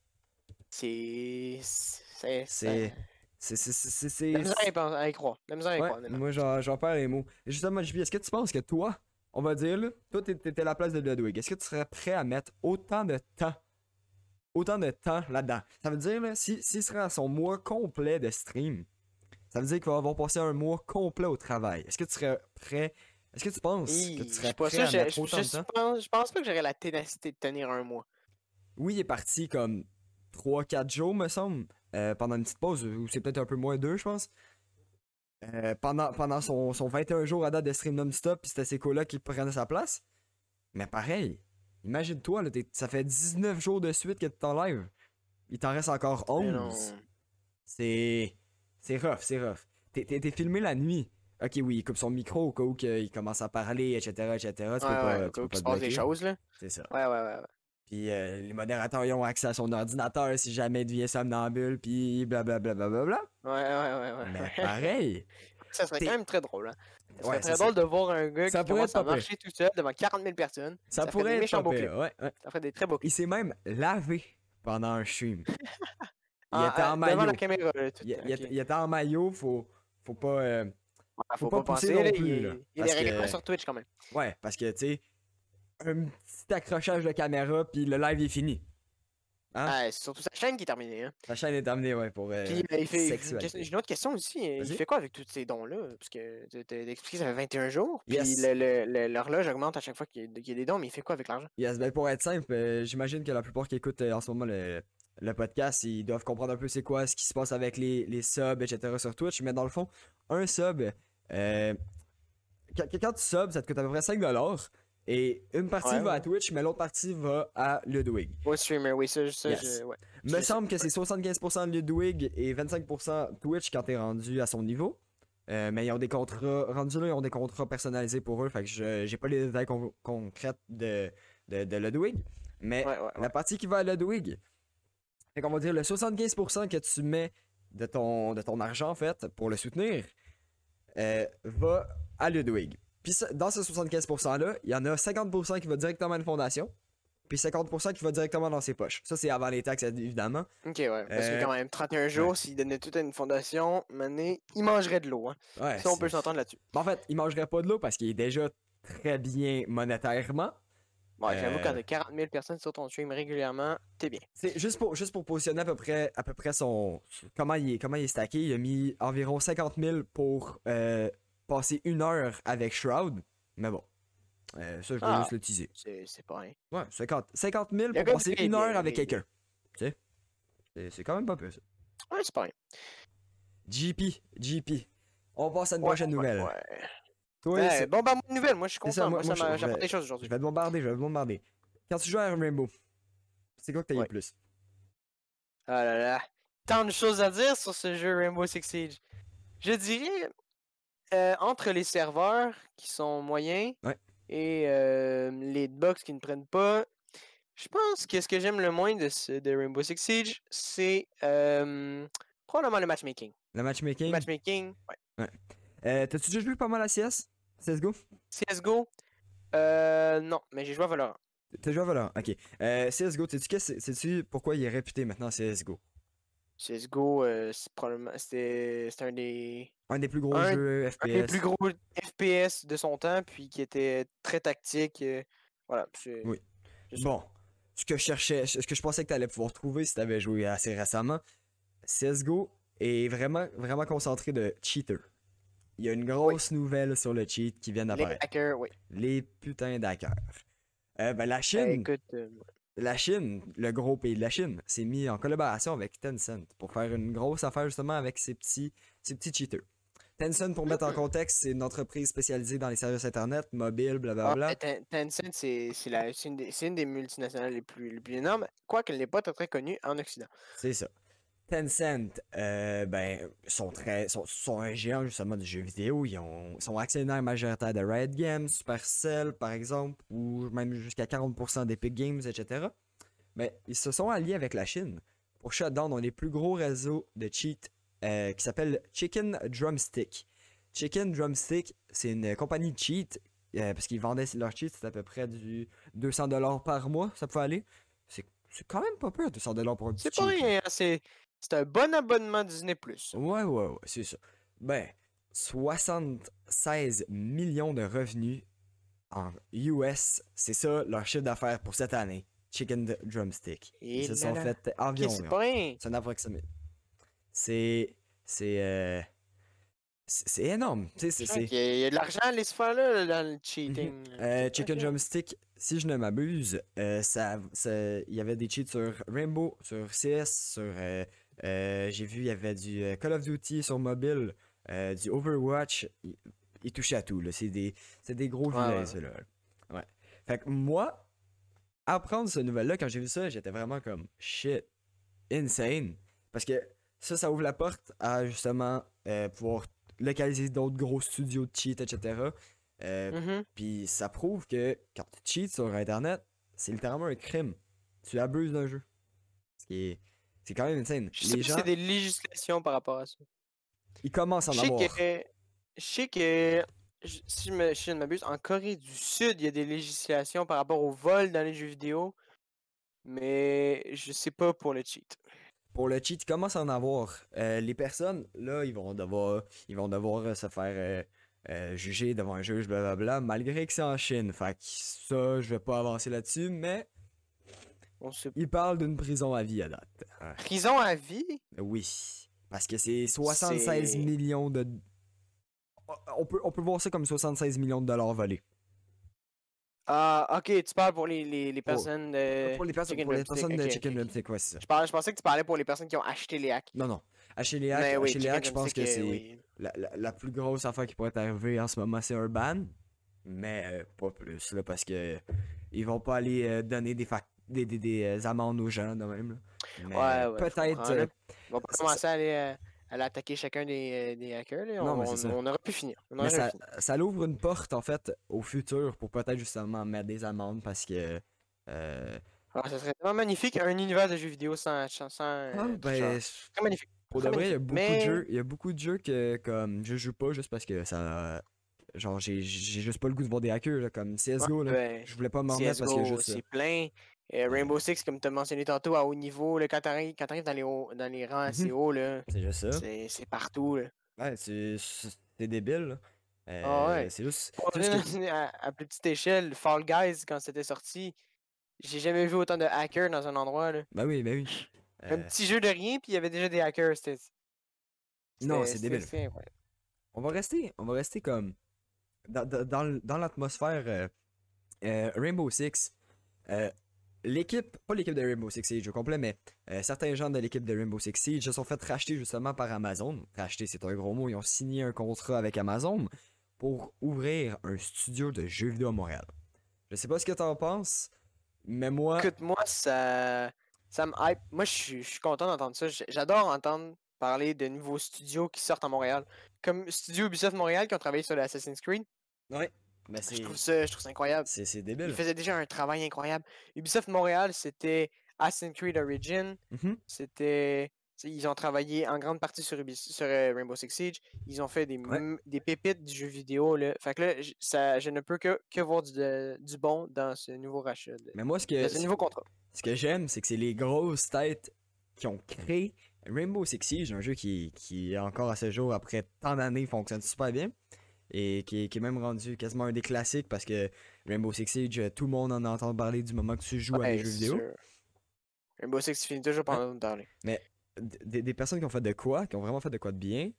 S2: C'est. C'est.
S1: C'est- C'est. C'est. C'est. c'est-
S2: La misère à y croire. La misère à y
S1: Ouais,
S2: croire, honnêtement.
S1: moi, j'en perds les mots. Et justement, JP, est-ce que tu penses que toi, on va dire, là, toi, t'é- t'étais à la place de Ludwig, est-ce que tu serais prêt à mettre autant de temps, autant de temps là-dedans? Ça veut dire, là, si- s'il serait à son mois complet de stream, ça veut dire qu'il va avoir passé un mois complet au travail. Est-ce que tu serais prêt? Est-ce que tu penses que tu serais prêt
S2: sûr,
S1: à
S2: je,
S1: mettre
S2: je-
S1: autant
S2: je
S1: de temps?
S2: pense, je pense pas que j'aurais la ténacité de tenir un mois.
S1: Oui, il est parti comme 3-4 jours, me semble, euh, pendant une petite pause, ou c'est peut-être un peu moins 2, je pense. Euh, pendant pendant son, son 21 jours à date de stream non-stop, puis c'était ses colocs qui prenaient sa place. Mais pareil, imagine-toi, ça fait 19 jours de suite que t'es en live. Il t'en reste encore
S2: Mais non.
S1: 11. C'est. C'est rough, c'est rough. T'es filmé la nuit. Ok, oui, il coupe son micro au cas où qu'il commence à parler, etc., etc. Tu peux
S2: Ouais,
S1: pas,
S2: ouais,
S1: tu peux pas
S2: se passe des choses, là.
S1: C'est ça.
S2: Ouais, ouais, ouais. ouais.
S1: Puis euh, les modérateurs ils ont accès à son ordinateur si jamais il devient somnambule, puis blablabla. Bla,
S2: Ouais, ouais, ouais, ouais.
S1: Mais pareil.
S2: Ça serait quand même très drôle, hein. Ça serait
S1: Ouais,
S2: très
S1: ça
S2: drôle
S1: serait-
S2: de voir un gars
S1: Ça
S2: qui
S1: pourrait
S2: commence à marcher tout seul devant 40 000 personnes.
S1: Ça, pourrait être
S2: clips.
S1: ouais, ouais.
S2: Ça ferait des très beaux clips.
S1: Il s'est même lavé pendant un stream. Il
S2: Ah,
S1: était en
S2: Devant
S1: maillot.
S2: la caméra, là, tout,
S1: Il, il- il était en maillot, faut, faut pas. euh, Faut
S2: faut
S1: pas
S2: penser,
S1: plus,
S2: il, il y a des
S1: parce
S2: règlements
S1: que-
S2: sur Twitch quand même.
S1: Ouais, parce que tu sais, un petit accrochage de caméra, puis le live est fini. Hein?
S2: Ah, c'est surtout sa chaîne qui est terminée. Hein.
S1: La chaîne est amenée, ouais, pour. euh,
S2: Puis euh, il fait, j'ai une j'ai une autre question aussi. euh, Il fait quoi avec tous ces dons-là? Parce que tu t'as expliqué, ça fait 21 jours. Puis
S1: Yes.
S2: l'horloge augmente à chaque fois qu'il y, a- qu'il y a des dons, mais il fait quoi avec l'argent?
S1: Yes, ben pour être simple, euh, j'imagine que la plupart qui écoutent euh, en ce moment le, le podcast, ils doivent comprendre un peu c'est quoi ce qui se passe avec les, les subs, etc. sur Twitch. Mais dans le fond, un sub, euh, quand, quand tu subs, ça te coûte à peu près 5$. Et une partie
S2: Ouais,
S1: va à. Twitch, mais l'autre partie va à Ludwig.
S2: Au streamer, oui, ça, ça
S1: Yes.
S2: je. Ouais.
S1: Me semble que c'est 75% Ludwig et 25% Twitch quand t'es rendu à son niveau. Euh, mais ils ont des contrats, rendus là, ils ont des contrats personnalisés pour eux. Fait que je j'ai pas les détails con- concrets de, de, de Ludwig. Mais la partie qui va à Ludwig, fait qu'on va dire le 75% que tu mets de ton, de ton argent, en fait, pour le soutenir, euh, va à Ludwig. Puis dans ce 75%-là, il y en a 50% qui va directement à une fondation, puis 50% qui va directement dans ses poches. Ça, c'est avant les taxes, évidemment.
S2: Ok, ouais. Parce
S1: Euh,
S2: que quand même, 31 jours, s'ils donnaient tout à une fondation, mané, ils mangeraient de l'eau. Hein.
S1: Ouais,
S2: Ça, on peut s'entendre là-dessus.
S1: En fait, il mangerait pas de l'eau parce qu'il est déjà très bien monétairement.
S2: Ouais, j'avoue, quand t'as 40 000 personnes sur ton stream régulièrement, t'es bien.
S1: C'est juste pour, juste pour positionner à peu près, à peu près son. Comment il, est, comment il est stacké. Il a mis environ 50 000 pour euh, passer une heure avec Shroud. Mais bon. Euh, ça, je vais
S2: Ah.
S1: juste le teaser.
S2: C'est pas rien.
S1: Ouais, 50, 50 000
S2: Il a
S1: pour passer une
S2: bien,
S1: heure avec quelqu'un. Tu sais? C'est- C'est quand même pas peu ça.
S2: Ouais, c'est pas rien.
S1: GP, GP. On passe à une
S2: Ouais,
S1: prochaine
S2: ouais,
S1: nouvelle.
S2: ouais.
S1: Toi,
S2: Ouais, bah, moi, une nouvelle, moi, je suis
S1: ça,
S2: content.
S1: moi-
S2: Moi,
S1: moi, je- je
S2: apporté des choses
S1: je
S2: aujourd'hui.
S1: vais te bombarder, je vais te bombarder. Quand tu joues à Rainbow, c'est quoi que t'as eu
S2: Ouais.
S1: le plus?
S2: Ah là là. Tant de choses à dire sur ce jeu Rainbow Six Siege. Je dirais, euh, entre les serveurs qui sont moyens
S1: Ouais.
S2: et euh, les box qui ne prennent pas, je pense que ce que j'aime le moins de, ce, de Rainbow Six Siege, c'est euh, probablement le matchmaking.
S1: Le
S2: Le
S1: matchmaking?
S2: matchmaking, ouais.
S1: Euh, T'as-tu déjà joué pas mal à CS? CSGO?
S2: CSGO, euh, non, mais j'ai joué à Valorant.
S1: T'as joué à Valorant? Ok. Euh, CSGO, sais-tu qu'est-ce- sais-tu pourquoi il est réputé maintenant CSGO?
S2: CSGO, euh, c'est probablement, c'était un des,
S1: Un des plus gros
S2: Un-
S1: jeux
S2: un
S1: FPS.
S2: des plus gros FPS de son temps, puis qui était très tactique. euh, voilà,
S1: Oui. Bon, ce que je cherchais, ce que je pensais que t'allais pouvoir trouver si t'avais joué assez récemment, CSGO est vraiment, vraiment concentré de cheaters. Il y a une grosse nouvelle sur le cheat qui vient
S2: Les
S1: d'apparaître.
S2: hackers, oui.
S1: Les putains d'hackers. Euh, ben, la
S2: Ben, écoute, euh,
S1: la Chine, le gros pays de la Chine, s'est mis en collaboration avec Tencent pour faire une grosse affaire justement avec ces petits, ces petits cheaters. Tencent, pour mettre en contexte, c'est une entreprise spécialisée dans les services internet, mobile,
S2: ah,
S1: blablabla.
S2: ben, Ten- Tencent, c'est une, une des multinationales les plus, les plus énormes, quoiqu'elle n'est pas très, très connue en Occident.
S1: C'est ça. Tencent, euh, ben, sont très, sont, sont un géant justement du jeu vidéo. Ils ont, sont actionnaires majoritaires de Riot Games, Supercell par exemple, ou même jusqu'à 40% d'Epic Games, etc. Mais ils se sont alliés avec la Chine pour shutdown dans les plus gros réseaux de cheat euh, qui s'appelle Chicken Drumstick. Chicken Drumstick, c'est une compagnie de cheat euh, parce qu'ils vendaient leurs cheats, c'était à peu près du 200$ par mois, ça pouvait aller. C'est c'est quand même pas peu, 200$ pour un petit
S2: C'est pas rien, hein, c'est c'est un bon abonnement Disney+.
S1: Ouais, ouais, ouais, c'est ça. Ben, 76 millions de revenus en US, c'est ça leur chiffre d'affaires pour cette année. Chicken Drumstick.
S2: Et
S1: Ils se sont
S2: là.
S1: fait environ.
S2: c'est
S1: un approximé. C'est. C'est. euh, C'est énorme.
S2: Y a- il y a de l'argent à faire là, dans le cheating.
S1: Euh,
S2: C'est
S1: Chicken. Drumstick, si je ne m'abuse, euh, ça, ça- il y avait des cheats sur Rainbow, sur CS, sur. Euh, J'ai vu, il y avait du euh, Call of Duty sur mobile, euh, du Overwatch. Il, il touchait à tout, là. C'est des, c'est des gros
S2: Ouais,
S1: vilains,
S2: ouais.
S1: ceux-là. Ouais. Fait que moi, apprendre ce nouvelle-là, quand j'ai vu ça, j'étais vraiment comme shit, insane. Parce que ça, ça ouvre la porte à justement euh, pouvoir localiser d'autres gros studios de cheat, etc. Euh,
S2: Mhm.
S1: puis ça prouve que quand tu cheats sur Internet, c'est littéralement un crime. Tu abuses d'un jeu. Ce qui est. C'est quand même insane.
S2: Je sais
S1: gens,
S2: c'est des législations par rapport à ça.
S1: ils commencent à en avoir.
S2: que, je sais que si je, me, je ne m'abuse, en Corée du Sud, il y a des législations par rapport au vol dans les jeux vidéo, mais je sais pas pour le cheat.
S1: Pour le cheat, ils commencent à en avoir. Euh, les personnes, là, ils vont devoir, ils vont devoir euh, se faire euh, euh, juger devant un juge, blablabla, malgré que c'est en Chine. Fait que ça, je vais pas avancer là-dessus, mais
S2: On se...
S1: ils parlent d'une prison à vie à date. Ouais.
S2: Prison à vie?
S1: Oui. Parce que c'est 76
S2: C'est-
S1: millions de. On peut, on peut voir ça comme 76 millions de dollars volés.
S2: Ah, ok, tu parles pour les, les, les
S1: Pour-
S2: personnes de.
S1: pour les personnes,
S2: Chicken
S1: pour les personnes de Chicken
S2: ok, ok.
S1: Drumstick, ouais, c'est ça.
S2: Je, parlais, je pensais que tu parlais pour les personnes qui ont acheté les hacks.
S1: Non, non. Chez les hacks,
S2: oui,
S1: chez les hacks, je pense que c'est
S2: oui.
S1: la, la- la plus grosse affaire qui pourrait arriver en ce moment, c'est un ban. Mais euh, pas plus, là, parce que ils vont pas aller euh, donner des, fac- des, des, des, euh, amendes aux gens, de même. Là. Mais,
S2: Ouais,
S1: euh, peut-être. euh,
S2: On va pas commencer à aller, attaquer chacun des, des hackers. Là.
S1: Non,
S2: on,
S1: ça.
S2: on aurait pu finir. On
S1: mais ça, ça l'ouvre une porte, en fait, au futur pour peut-être justement mettre des amendes parce que. euh,
S2: Alors, ça serait tellement magnifique un univers de jeux vidéo sans. sans, sans,
S1: ah, ben,
S2: Très magnifique.
S1: Pour de vrai, il y a beaucoup
S2: Mais-
S1: de jeux, il y a beaucoup de jeux que comme je joue pas juste parce que ça genre j'ai juste pas le goût de voir des hackers là, comme CS:GO là.
S2: Ben,
S1: Je voulais pas m'en remettre parce juste ça.
S2: c'est plein. Euh, Rainbow Six, comme tu as mentionné tantôt, à haut niveau, là, quand tu arrives, dans, les hauts- dans les rangs assez
S1: Mhm.
S2: hauts,
S1: C'est juste ça.
S2: c'est partout. Là.
S1: Ouais, c'est débile là. Euh,
S2: Ah ouais.
S1: c'est juste, que-
S2: à, à plus petite échelle, Fall Guys, quand c'était sorti, j'ai jamais vu autant de hackers dans un endroit. Là.
S1: Ben oui, ben oui.
S2: Un
S1: Euh,
S2: petit jeu de rien, puis il y avait déjà des hackers. C'était.
S1: Non, c'est débile. on va rester, on va rester comme dans, dans, dans l'atmosphère euh, Rainbow Six. L'équipe, pas l'équipe de Rainbow Six Siege au complet, mais euh, certains gens de l'équipe de Rainbow Six Siege se sont fait racheter justement par Amazon. Racheter, c'est un gros mot. Ils ont signé un contrat avec Amazon pour ouvrir un studio de jeux vidéo à Montréal. Je sais pas ce que t'en penses, mais moi,
S2: Écoute, moi, ça, ça me hype. Moi, je suis je suis content d'entendre ça. J'adore entendre parler de nouveaux studios qui sortent à Montréal. Comme Studio Ubisoft Montréal qui ont travaillé sur l'Assassin's Creed.
S1: ouais, mais
S2: Je trouve ça, je trouve ça incroyable.
S1: c'est c'est
S2: Ils
S1: débile.
S2: faisaient déjà un travail incroyable. Ubisoft Montréal, c'était Assassin's Creed Origin.
S1: Mhm.
S2: C'était. Ils ont travaillé en grande partie sur, Ubis- sur euh, Rainbow Six Siege. Ils ont fait des,
S1: Ouais.
S2: m- des pépites du jeu vidéo. Là. Fait que là, ça, je ne peux que, que voir du, du bon dans ce nouveau rachat. de-
S1: Mais moi, ce que
S2: ce nouveau contrat.
S1: Ce que j'aime, c'est que c'est les grosses têtes qui ont créé Rainbow Six Siege, un jeu qui, qui encore à ce jour, après tant d'années, fonctionne super bien. Et qui, est- qui est même rendu quasiment un des classiques parce que Rainbow Six Siege, tout le monde en entend parler du moment que tu joues à des jeux vidéo.
S2: sûr. Rainbow Six finit toujours par en parler.
S1: D- Des, des personnes qui ont fait de quoi, qui ont vraiment fait de quoi de bien,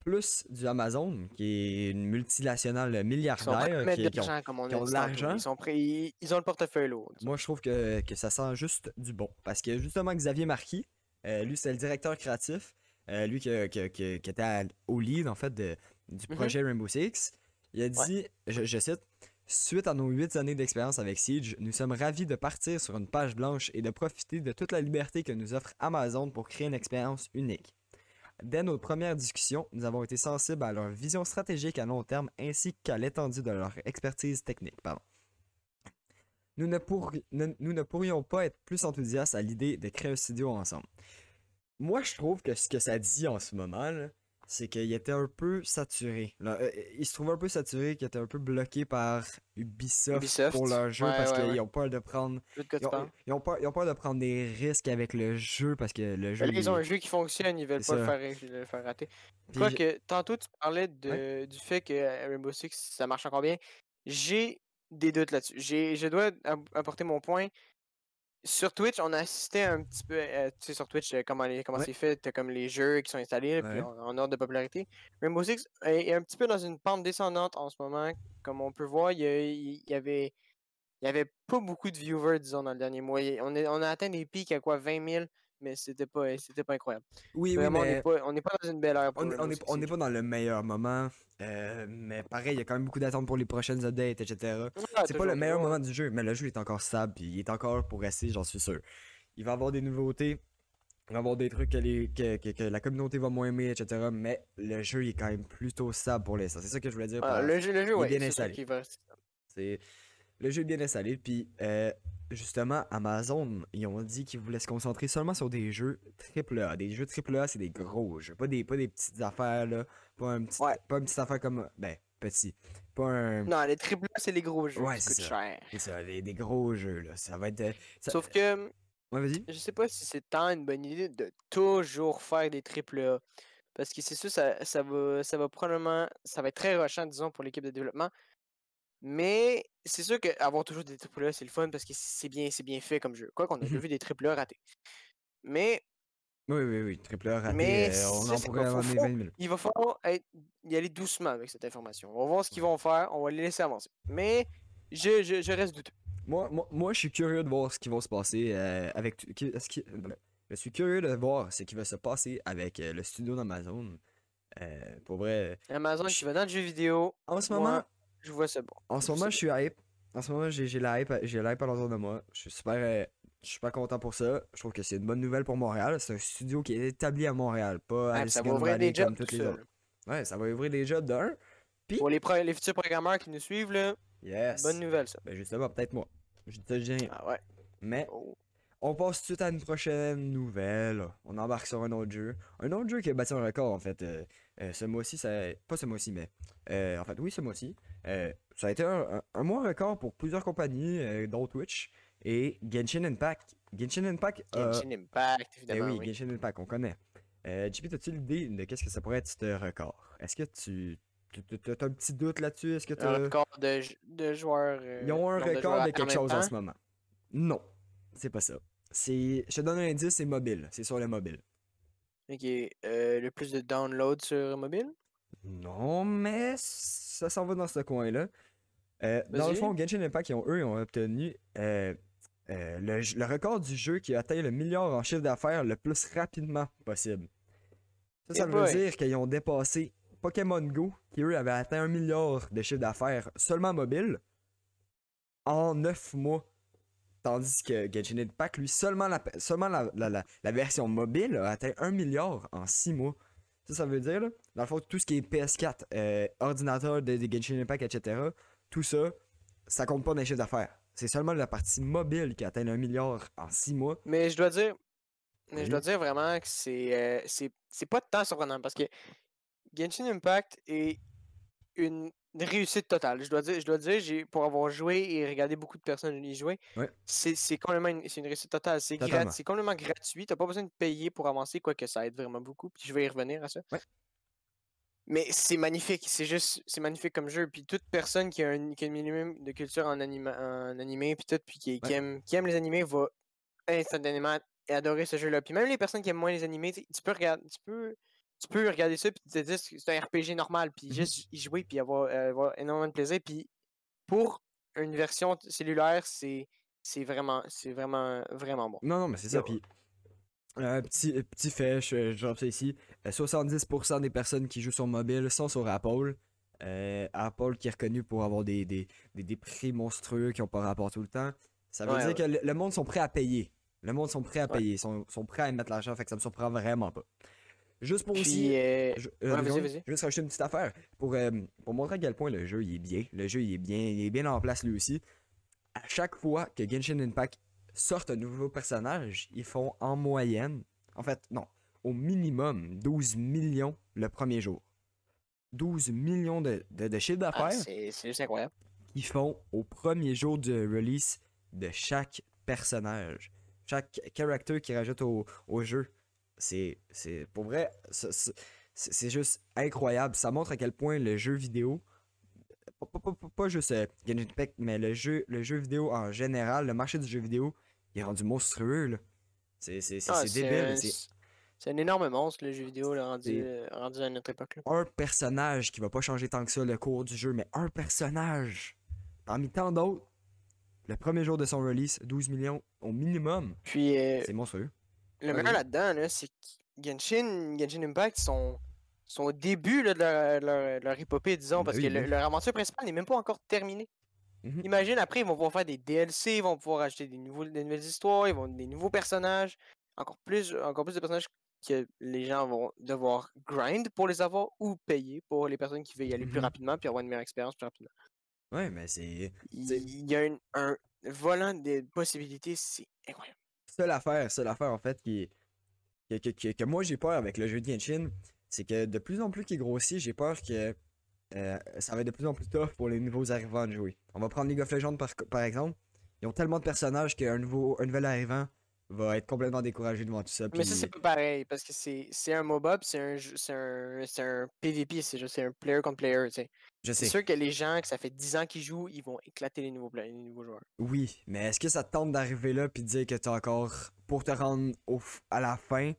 S1: plus du Amazon, qui est une multinationale milliardaire, qui,
S2: de
S1: qui ont-
S2: l'argent, comme on
S1: qui
S2: a
S1: ont de l'argent.
S2: Ils, sont prêts, ils, ils ont le portefeuille lourd.
S1: Moi, je trouve que, que ça sent juste du bon. Parce que justement, Xavier Marquis, euh, lui, c'est le directeur créatif. euh, lui qui, qui- qui- qui était à- au lead, en fait, de- du
S2: Mhm.
S1: projet Rainbow Six. Il a dit, je, je cite, Suite à nos huit années d'expérience avec Siege, nous sommes ravis de partir sur une page blanche et de profiter de toute la liberté que nous offre Amazon pour créer une expérience unique. Dès nos premières discussions, nous avons été sensibles à leur vision stratégique à long terme ainsi qu'à l'étendue de leur expertise technique. Pardon. Nous ne, nous ne pourrions pas être plus enthousiastes à l'idée de créer un studio ensemble. Moi, je trouve que ce que ça dit en ce moment, là, c'est qu'il était un peu saturé. Là, euh, il se trouvait un peu saturé, qu'il était un peu bloqué par Ubisoft,
S2: Ubisoft,
S1: pour leur jeu
S2: ouais,
S1: parce
S2: ouais,
S1: qu'ils
S2: ouais.
S1: ont peur de prendre. Ils ont,
S2: parles.
S1: ils ont peur, ils ont peur de prendre des risques avec le jeu parce que le jeu.
S2: Là, ils
S1: il-
S2: ont un jeu qui fonctionne, ils veulent pas le faire, le faire rater. Quoi
S1: je-
S2: que tantôt tu parlais de, du fait que euh, Rainbow Six ça marche encore bien. J'ai des doutes là-dessus. J'ai- Je dois ap- apporter mon point. Sur Twitch, on a assisté un petit peu, euh, tu sais, sur Twitch, euh, comment, les- comment
S1: Ouais.
S2: c'est fait, t'as comme les jeux qui sont installés, puis en, en ordre de popularité. Rainbow Six est, est un petit peu dans une pente descendante en ce moment. Comme on peut voir, il y, a- il y avait, il y avait pas beaucoup de viewers, disons, dans le dernier mois. On, est, on a atteint des pics à quoi, 20 000, mais c'était pas, c'était pas incroyable.
S1: Oui, oui,
S2: Vraiment,
S1: mais
S2: n'est pas, on n'est pas dans une belle heure pour
S1: on est- on on n'est pas dans le meilleur moment. euh, mais pareil, il y a quand même beaucoup d'attentes pour les prochaines updates, etc. C'est pas le meilleur moment du jeu, mais le jeu est encore stable, puis il est encore pour rester, j'en suis sûr. Il va y avoir des nouveautés, il va y avoir des trucs que, les, que, que- que la communauté va moins aimer, etc. Mais le jeu il est quand même plutôt stable pour l'instant. C'est ça que je voulais dire.
S2: Ah,
S1: par-
S2: le jeu, le jeu,
S1: il est
S2: ouais,
S1: bien installé. Le jeu est bien installé, puis euh, justement Amazon, ils ont dit qu'ils voulaient se concentrer seulement sur des jeux AAA. Des jeux AAA, c'est des gros jeux, pas des pas des petites affaires là, pas un petit,
S2: Ouais.
S1: pas une petite affaire comme ben petit, pas un
S2: Non, les triple A, c'est les gros jeux
S1: Ouais, c'est
S2: cher.
S1: c'est ça, des, des gros jeux là, ça va être euh, ça-
S2: Sauf que
S1: Ouais, vas-y.
S2: je sais pas si c'est tant une bonne idée de toujours faire des triple A. Parce que c'est sûr, ça, ça, va, ça va probablement. Ça va être très rushant, disons, pour l'équipe de développement. Mais c'est sûr qu'avoir toujours des triple A, c'est le fun parce que c'est bien, c'est bien fait comme jeu. Quoi qu'on a déjà
S1: Mhm.
S2: vu des triple A ratés. Mais
S1: Oui, oui, oui, triple A raté,
S2: Mais
S1: euh, on
S2: c'est
S1: en
S2: ça,
S1: pourrait
S2: faut-
S1: en
S2: faut-
S1: 20 000.
S2: il va falloir être- y aller doucement avec cette information. On va voir ce qu'ils vont faire, on va les laisser avancer. Mais je, je, je reste douteux.
S1: Moi, moi, moi, je suis curieux de voir ce qui va se passer euh, avec. ce qui- je suis curieux de voir ce qui va se passer avec euh, le studio d'Amazon. Euh, pour vrai,
S2: Amazon
S1: Je-
S2: qui va dans le jeu vidéo,
S1: en ce
S2: Moi,
S1: moment,
S2: je vois ça bon.
S1: en ce moment, je suis hype. En ce moment, j'ai la hype, j'ai la hype à l'entour de moi. Je suis super, euh, je suis super content pour ça. Je trouve que c'est une bonne nouvelle pour Montréal. C'est un studio qui est établi à Montréal, pas à
S2: puis ça va ouvrir des jobs. tout
S1: les
S2: ça,
S1: autres. Ouais, ça va ouvrir des jobs d'un.
S2: Pour les, futurs programmeurs qui nous suivent, là,
S1: Yes.
S2: bonne nouvelle ça.
S1: Ben justement, peut-être moi. Je te dis rien.
S2: Ah ouais.
S1: Mais
S2: Oh.
S1: On passe tout de suite à une prochaine nouvelle. On embarque sur un autre jeu. Un autre jeu qui a battu un record en fait. euh, euh, ce mois-ci, ça... pas ce mois-ci, mais euh, en fait, oui, ce mois-ci. Euh, ça a été un, un- mois record pour plusieurs compagnies, euh, dont Twitch et Genshin Impact. Genshin Impact. euh,
S2: Genshin Impact,
S1: eh
S2: évidemment.
S1: oui,
S2: oui.
S1: Genshin Impact, on connaît. Euh, JP, as-tu l'idée de qu'est-ce que ça pourrait être ce record? Est-ce que tu. T'as un petit doute là-dessus? Est-ce que
S2: Un record de, joueurs. euh,
S1: Ils ont un
S2: de
S1: record de quelque chose en ce moment. Non, c'est pas ça. C'est. Je te donne un indice, c'est mobile. C'est sur le mobile.
S2: Ok, euh, le plus de downloads sur mobile?
S1: Non, mais ça s'en va dans ce coin-là. Euh, dans le fond, Genshin Impact, ils ont, eux, ils ont obtenu euh, euh, le, record du jeu qui a atteint le milliard en chiffre d'affaires le plus rapidement possible. Ça, ça veut
S2: boy.
S1: dire qu'ils ont dépassé Pokémon Go, qui eux avaient atteint un milliard de chiffre d'affaires seulement mobile, en 9 mois. Tandis que Genshin Impact, lui, seulement la, seulement la, la- la- la version mobile a atteint 1 milliard en 6 mois. Ça, ça veut dire, là, dans le fond, tout ce qui est PS4, euh, ordinateur de, de Genshin Impact, etc., tout ça, ça compte pas dans les chiffres d'affaires. C'est seulement la partie mobile qui atteint 1 milliard en 6 mois.
S2: Mais je dois dire. Mais
S1: Oui.
S2: je dois dire vraiment que c'est. euh, c'est pas tant surprenant parce que Genshin Impact est une réussite totale. Je dois dire, je dois dire pour avoir joué et regardé beaucoup de personnes y jouer,
S1: Ouais.
S2: c'est, c'est complètement une, c'est une réussite totale. C'est, grat- complètement gratuit. T'as pas besoin de payer pour avancer, quoique ça aide vraiment beaucoup. Puis je vais y revenir à ça.
S1: Ouais.
S2: Mais c'est magnifique. C'est juste. C'est magnifique comme jeu. Puis toute personne qui a un, qui a un minimum de culture en, anima, en animé, puis tout, puis qui, qui aime, qui aime les animés, va instantanément adorer ce jeu-là. Puis même les personnes qui aiment moins les animés, tu peux regarder, tu peux, tu peux regarder ça puis te dire que c'est un RPG normal, puis
S1: Mhm.
S2: juste y jouer puis avoir, euh, avoir énormément de plaisir. Puis pour une version cellulaire, c'est c'est vraiment, c'est vraiment, vraiment bon.
S1: Non, non, mais c'est ça. Puis, un petit, euh, petit fait, je, je drop ça ici. euh, 70% des personnes qui jouent sur mobile sont sur Apple. Euh, Apple qui est reconnu pour avoir des, des, des, des prix monstrueux qui n'ont pas rapport tout le temps. Ça veut
S2: Ouais,
S1: dire
S2: ouais.
S1: que le, le monde sont prêts à payer. Le monde sont prêts à
S2: Ouais.
S1: payer. sont, sont prêts à mettre l'argent. Fait que ça me surprend vraiment pas. Juste pour aussi.
S2: Euh,
S1: Je,
S2: ouais,
S1: euh,
S2: vas-y.
S1: je vais juste rajouter une petite affaire pour, euh, pour montrer à quel point le jeu il est bien. Le jeu il est bien, il est bien en place lui aussi. À chaque fois que Genshin Impact sort un nouveau personnage, ils font en moyenne, en fait non, au minimum 12 millions le premier jour. 12 millions de, de, de chiffre
S2: ah,
S1: d'affaires
S2: c'est c'est juste incroyable.
S1: qu'ils font au premier jour de release de chaque personnage. Chaque character qu'ils rajoutent au, au jeu. C'est, c'est pour vrai, c'est- juste incroyable. Ça montre à quel point le jeu vidéo, pas, pas- pas- pas- juste euh, Impact, mais le jeu, le jeu vidéo en général, le marché du jeu vidéo, il est rendu monstrueux. là. C'est, c'est,
S2: Ah,
S1: débile.
S2: un-
S1: C'est
S2: un énorme monstre, le jeu vidéo, là, rendu, euh, rendu à notre époque. Là.
S1: un personnage qui va pas changer tant que ça le cours du jeu, mais un personnage. Parmi tant d'autres, le premier jour de son release, 12 millions au minimum.
S2: Puis, euh,
S1: C'est monstrueux.
S2: Le meilleur là-dedans, là, c'est que Genshin, Genshin Impact sont, sont au début là, de leur, leur, leur épopée, disons,
S1: Ben
S2: parce
S1: oui,
S2: que le-
S1: oui.
S2: leur aventure principale n'est même pas encore terminée.
S1: Mhm.
S2: Imagine, après, ils vont pouvoir faire des DLC, ils vont pouvoir ajouter des, nouveaux, des nouvelles histoires, ils vont des nouveaux personnages, encore plus, encore plus de personnages que les gens vont devoir grind pour les avoir ou payer pour les personnes qui veulent y aller plus
S1: Mhm.
S2: rapidement puis avoir une meilleure expérience plus rapidement.
S1: Ouais, mais c'est.
S2: Il y a un, un volant de possibilités, c'est incroyable.
S1: Seule affaire, seule affaire en fait. Que, moi j'ai peur avec le jeu de Genshin, c'est que de plus en plus qu'il grossit, j'ai peur que euh, ça va être de plus en plus tough pour les nouveaux arrivants de jouer. On va prendre League of Legends par, par exemple. Ils ont tellement de personnages qu'un nouveau, un nouvel arrivant va être complètement découragé devant tout ça.
S2: Mais ça, c'est pas pareil, parce que c'est c'est un MOBA, c'est un, c'est un, c'est un PvP, c'est juste c'est un player contre player, tu sais.
S1: je
S2: C'est
S1: sais.
S2: sûr que les gens, que ça fait 10 ans qu'ils jouent, ils vont éclater les nouveaux, pla- les nouveaux joueurs.
S1: Oui, mais est-ce que ça te tente d'arriver là puis de dire que t'as encore, pour te rendre au à la fin,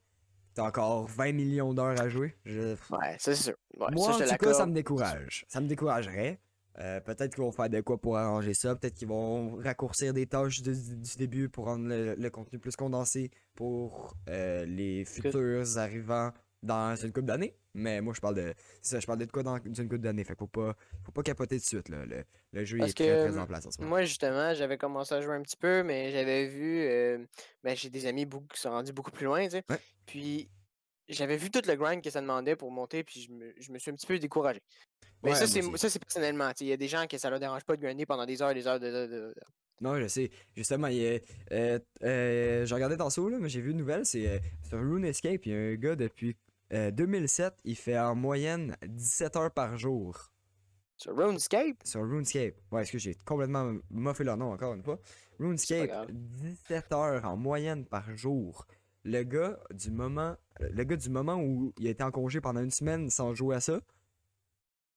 S1: t'as encore 20 millions d'heures à jouer? Je-
S2: Ouais, ça c'est sûr. Ouais,
S1: Moi,
S2: ça,
S1: en tout cas, ça me décourage. Ça me découragerait. Euh, peut-être qu'ils vont faire de quoi pour arranger ça. Peut-être qu'ils vont raccourcir des tâches de- du début pour rendre le, le contenu plus condensé pour euh, les futurs arrivants dans une couple d'années. Mais moi, je parle de. Ça, je parle de quoi dans une couple d'années. Fait faut pas, faut pas capoter de suite. Là. Le, le jeu
S2: Parce
S1: est très,
S2: que,
S1: très en place en ce moment.
S2: Moi, justement, j'avais commencé à jouer un petit peu, mais j'avais vu. euh, ben, j'ai des amis beaucoup, qui sont rendus beaucoup plus loin, tu sais.
S1: Ouais.
S2: Puis, j'avais vu tout le grind que ça demandait pour monter, puis je me, je me suis un petit peu découragé. Mais
S1: Ouais,
S2: ça, c'est
S1: aussi.
S2: ça, c'est personnellement. Il y a des gens que ça leur dérange pas de grinder pendant des heures et des heures de, de- de-
S1: Non, je sais. Justement, il est, euh, euh, je regardais tantôt, là, mais j'ai vu une nouvelle, c'est euh, sur RuneScape, il y a un gars depuis euh, 2007, il fait en moyenne 17 heures par jour
S2: Sur RuneScape,
S1: sur RuneScape. Ouais, est-ce que j'ai complètement moffé leur nom encore une fois? RuneScape,
S2: grave.
S1: 17 heures en moyenne par jour. Le gars du moment, le gars du moment où il a été en congé pendant une semaine sans jouer à ça,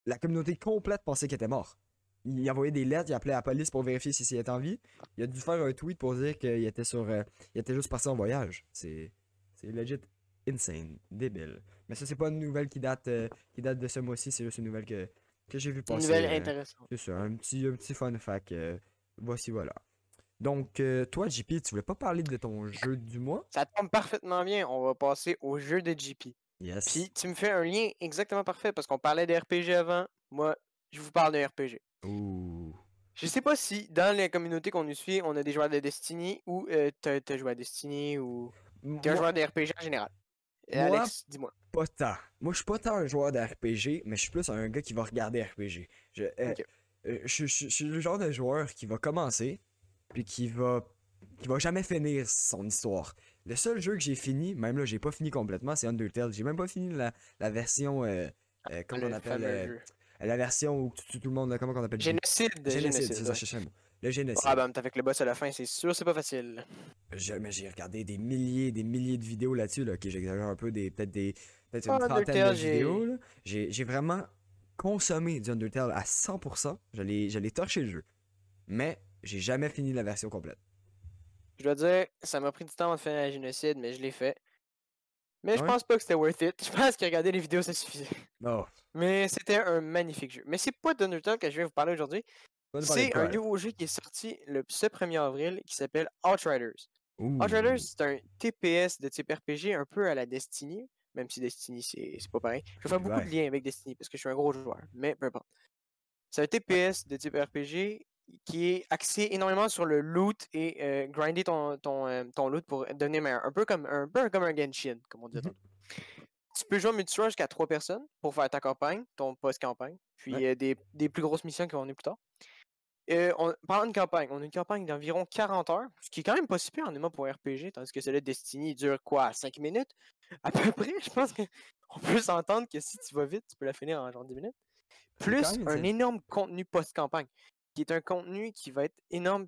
S1: la communauté complète pensait qu'il était mort. Il envoyait des lettres, il appelait la police pour vérifier s'il était en vie. Il a dû faire un tweet pour dire qu'il était sur, euh, il était juste parti en voyage. C'est, c'est legit insane, débile. Mais ça c'est pas une nouvelle qui date, euh, qui date de ce mois-ci, c'est juste une nouvelle que, que j'ai vu
S2: une
S1: passer.
S2: nouvelle
S1: euh,
S2: intéressante.
S1: c'est ça, un petit, un petit fun fact. euh, voici, voilà. Donc, euh, toi, JP, tu voulais pas parler de ton jeu du mois?
S2: Ça tombe parfaitement bien. On va passer au jeu de GP.
S1: Yes.
S2: Puis tu me fais un lien exactement parfait parce qu'on parlait de RPG avant. Moi, je vous parle de RPG.
S1: Ouh.
S2: Je sais pas si dans les communautés qu'on nous suit, on a des joueurs de Destiny ou euh, t'as t'as joué à Destiny ou t'es un joueur de RPG en général. Euh,
S1: Moi-
S2: Alex, dis-moi.
S1: pas tant. Moi, je suis pas tant un joueur de RPG, mais je suis plus un gars qui va regarder RPG. Je, euh,
S2: Ok.
S1: je, je- je suis le genre de joueur qui va commencer, puis qui va, qui va jamais finir son histoire. Le seul jeu que j'ai fini, même là, j'ai pas fini complètement, c'est Undertale. J'ai même pas fini la, la version, euh, euh, comment on
S2: Le
S1: appelle, euh, la version où tout, tout le monde, comment on appelle?
S2: Génocide.
S1: Génocide,
S2: Génocide.
S1: c'est ça, je le génocide.
S2: Ah ben, avec le boss à la fin, c'est sûr, c'est pas facile.
S1: Je- mais j'ai regardé des milliers, des milliers de vidéos là-dessus, là, ok, j'exagère un peu, des, peut-être des, peut-être une
S2: Ah,
S1: trentaine de
S2: Undertale,
S1: vidéos. J'ai, vraiment consommé du Undertale à 100%, je l'ai, je l'ai torché le jeu. Mais j'ai jamais fini la version complète.
S2: Je dois dire, ça m'a pris du temps de finir la génocide, mais je l'ai fait. Mais je
S1: Ouais?
S2: pense pas que c'était worth it. Je pense que regarder les vidéos, ça suffisait.
S1: Oh,
S2: Mais c'était un magnifique jeu. Mais c'est pas d'Undertale que je vais vous parler aujourd'hui. C'est un nouveau jeu qui est sorti le ce 1er avril qui s'appelle Outriders.
S1: Ouh.
S2: Outriders, c'est un TPS de type RPG un peu à la Destiny, même si Destiny, c'est c'est pas pareil. Je vais faire beaucoup
S1: Ouais.
S2: de liens avec Destiny parce que je suis un gros joueur, mais peu importe. C'est un TPS de type RPG qui est axé énormément sur le loot et euh, grinder ton, ton, euh, ton loot pour devenir meilleur. Un peu comme un, peu comme un Genshin, comme on dit.
S1: Mhm.
S2: tantôt. Tu peux jouer en multijoueur jusqu'à 3 personnes pour faire ta campagne, ton post-campagne, puis
S1: Ouais.
S2: euh, des, des plus grosses missions qui vont venir plus tard. Euh, on, parlant de campagne, on a une campagne d'environ 40 heures, ce qui est quand même pas super honnêtement pour un RPG, tandis que celle de Destiny dure quoi, 5 minutes? À peu près, je pense qu'on peut s'entendre que si tu vas vite, tu peux la finir en genre 10 minutes. Plus un énorme contenu post-campagne, qui est un contenu qui va être énorme,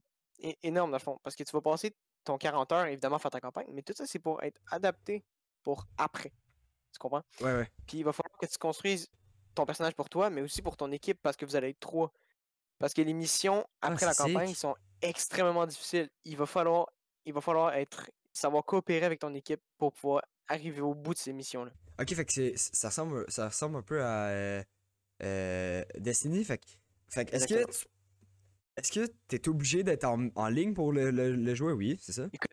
S2: énorme dans le fond, parce que tu vas passer ton 40 heures évidemment à faire ta campagne, mais tout ça c'est pour être adapté pour après. Tu comprends?
S1: Ouais, ouais.
S2: Puis il va falloir que tu construises ton personnage pour toi, mais aussi pour ton équipe parce que vous allez être trois. Parce que les missions
S1: Ah,
S2: après la campagne
S1: sick.
S2: sont extrêmement difficiles. Il va falloir, il va falloir être, savoir coopérer avec ton équipe pour pouvoir arriver au bout de ces missions-là.
S1: Ok, fait que c'est, ça, ressemble, ça ressemble un peu à euh, euh, Destiny. Fait que, fait est-ce que tu- est-ce que t'es obligé d'être en, en ligne pour le, le- le jouer? Oui, c'est ça.
S2: Écoute,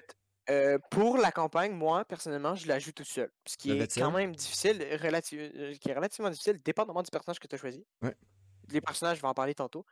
S2: euh, pour la campagne, moi, personnellement, je la joue tout seul. Ce qui est quand même difficile, euh, qui est relativement difficile, dépendamment du personnage que tu as choisi.
S1: Ouais.
S2: Les personnages, je vais en parler tantôt.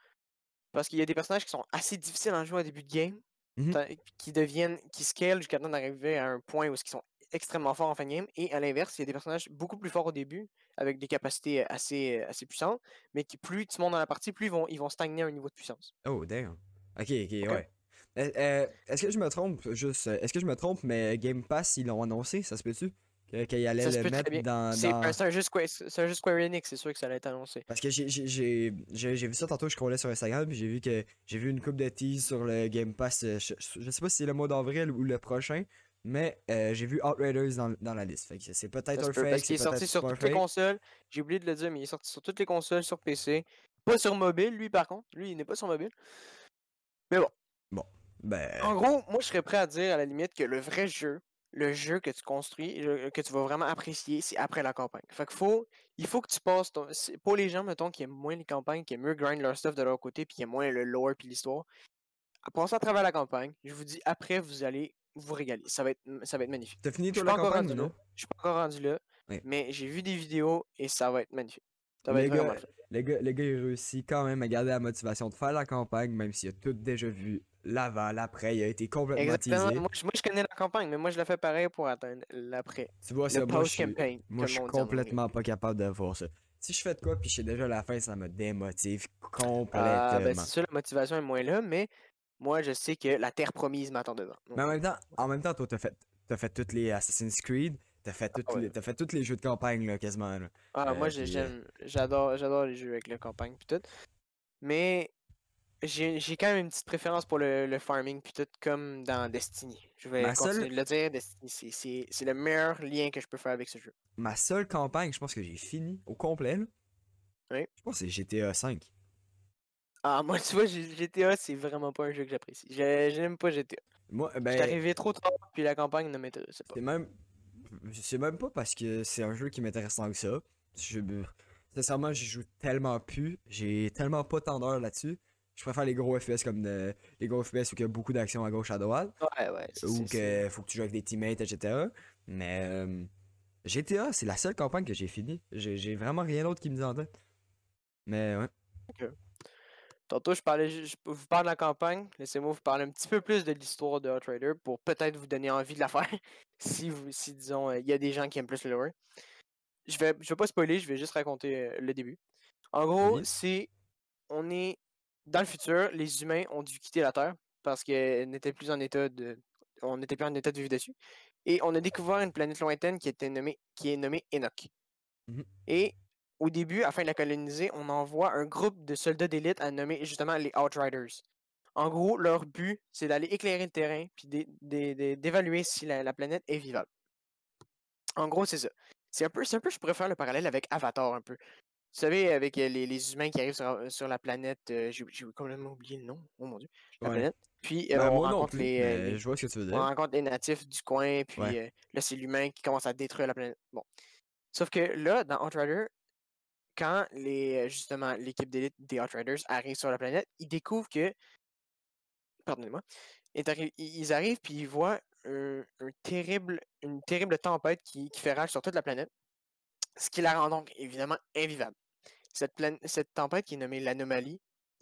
S2: Parce qu'il y a des personnages qui sont assez difficiles à jouer au début de game,
S1: Mhm.
S2: ta- qui deviennent, qui scalent jusqu'à temps d'arriver à un point où ils sont extrêmement forts en fin de game. Et à l'inverse, il y a des personnages beaucoup plus forts au début, avec des capacités euh, assez, euh, assez puissantes, mais qui plus tu montes dans la partie, plus ils vont, ils vont stagner à un niveau de puissance.
S1: Oh, damn. Ok, ok,
S2: Ok.
S1: ouais. Euh, euh, est-ce que je me trompe, juste, est-ce que je me trompe, mais Game Pass, ils l'ont annoncé, ça se peut-tu?
S2: Ça se
S1: le mettre dans...
S2: C'est
S1: dans-
S2: c'est un jeu Square, c'est un jeu Square Enix, c'est sûr que ça allait être annoncé.
S1: Parce que j'ai- vu ça tantôt, je scrollais sur Instagram, puis j'ai vu que j'ai vu une coupe de tease sur le Game Pass. Je, je sais pas si c'est le mois d'avril ou le prochain, mais euh, j'ai vu Outriders dans, dans la liste. Fait que c'est peut-être un
S2: peut, parce qu'il est sorti sur toutes les consoles. J'ai oublié de le dire, mais il est sorti sur toutes les consoles, sur PC. Pas sur mobile, lui par contre. Lui, il n'est pas sur mobile.
S1: Ben,
S2: En gros, moi, je serais prêt à dire à la limite que le vrai jeu, le jeu que tu construis, que tu vas vraiment apprécier, c'est après la campagne. Fait qu'il faut, il faut que tu passes ton. Pour les gens, mettons, qui aiment moins les campagnes, qui aiment mieux grind leur stuff de leur côté, puis qui aiment moins le lore puis l'histoire, à passer à travers la campagne, je vous dis, après, vous allez vous régaler. Ça va être, ça va être magnifique.
S1: t'as fini toi la
S2: encore
S1: campagne,
S2: rendu
S1: non?
S2: là. Je suis pas encore rendu là,
S1: Ouais.
S2: mais j'ai vu des vidéos et ça va être magnifique. Ça va
S1: Les
S2: être
S1: gars,
S2: vraiment le fun.
S1: Le gars, le gars, il réussit quand même à garder la motivation de faire la campagne, même s'il a tout déjà vu l'avant, l'après, il a été complètement
S2: Exactement.
S1: teasé.
S2: Moi je, moi, je connais la campagne, mais moi, je la fais pareil pour atteindre l'après.
S1: Tu vois ça, moi je suis, moi, je suis complètement pas capable de voir ça. Si je fais de quoi, puis je sais déjà la fin, ça me démotive
S2: Ah,
S1: complètement.
S2: ben c'est sûr, la motivation est moins là, mais moi, je sais que la terre promise m'attend devant.
S1: Mais en même temps, en même temps toi, t'as fait, t'as fait tous les Assassin's Creed, t'as fait, toutes
S2: ouais.
S1: les, t'as fait tous les jeux de campagne, là, quasiment. Là.
S2: Ah, moi,
S1: Euh, puis, euh,
S2: j'adore, j'adore les jeux avec la campagne puis tout. Mais j'ai quand même une petite préférence pour le, le farming puis tout, comme dans Destiny. Je vais
S1: Ma
S2: continuer
S1: seule-
S2: de le dire, Destiny, c'est- le meilleur lien que je peux faire avec ce jeu.
S1: Ma seule campagne, je pense que j'ai fini au complet, là.
S2: Oui.
S1: Je pense que c'est GTA 5.
S2: Ah, moi, tu vois, GTA, c'est vraiment pas un jeu que j'apprécie. N'aime pas GTA.
S1: Moi,
S2: J'étais
S1: ben,
S2: arrivé trop tard, puis la campagne ne m'intéressait pas.
S1: c'est même. C'est même pas parce que c'est un jeu qui m'intéresse tant que ça. Je, sincèrement, j'y joue tellement plus. J'ai tellement pas tant d'heures là-dessus. Je préfère les gros FPS comme de- les gros FPS où il y a beaucoup d'actions à gauche à droite.
S2: Ouais, ouais. c'est-
S1: Ou que faut que tu joues avec des teammates, etc. Mais euh, GTA, c'est la seule campagne que j'ai fini. J'ai vraiment rien d'autre qui me dit en tête. Mais ouais.
S2: Tantôt, je parlais, je vous parle de la campagne. Laissez-moi vous parler un petit peu plus de l'histoire de Outrider pour peut-être vous donner envie de la faire. si, vous, si disons, il y a des gens qui aiment plus le lore. Je vais, je vais pas spoiler, je vais juste raconter euh, le début. En gros, c'est. On est. Dans le futur, les humains ont dû quitter la Terre parce qu'elle n'était plus en état de. On n'était plus en état de vivre dessus. Et on a découvert une planète lointaine qui, était nommée, qui est nommée Enoch.
S1: Mhm.
S2: Et au début, afin de la coloniser, on envoie un groupe de soldats d'élite à nommer justement les Outriders. En gros, leur but, c'est d'aller éclairer le terrain puis d'é- d'é- d'é- d'évaluer si la, la planète est vivable. En gros, c'est ça. C'est un peu, un peu, je pourrais faire le parallèle avec Avatar un peu. Vous savez, avec euh, les, les humains qui arrivent sur, sur la planète, euh, j'ai complètement oublié le nom, oh mon dieu, la
S1: Ouais.
S2: planète. Puis euh,
S1: Ben,
S2: on rencontre
S1: plus,
S2: les, euh,
S1: mais
S2: les-
S1: je vois ce que tu veux
S2: on rencontre les natifs du coin, puis
S1: Ouais.
S2: euh, là, c'est l'humain qui commence à détruire la planète. Bon. Sauf que là, dans Outrider, quand les, euh, justement l'équipe d'élite des Outriders arrive sur la planète, ils découvrent que. Pardonnez-moi. ils arri- Ils ils arrivent puis ils voient un, un terrible, une terrible tempête qui, qui fait rage sur toute la planète. Ce qui la rend donc évidemment invivable. Cette, plan- cette tempête qui est nommée l'anomalie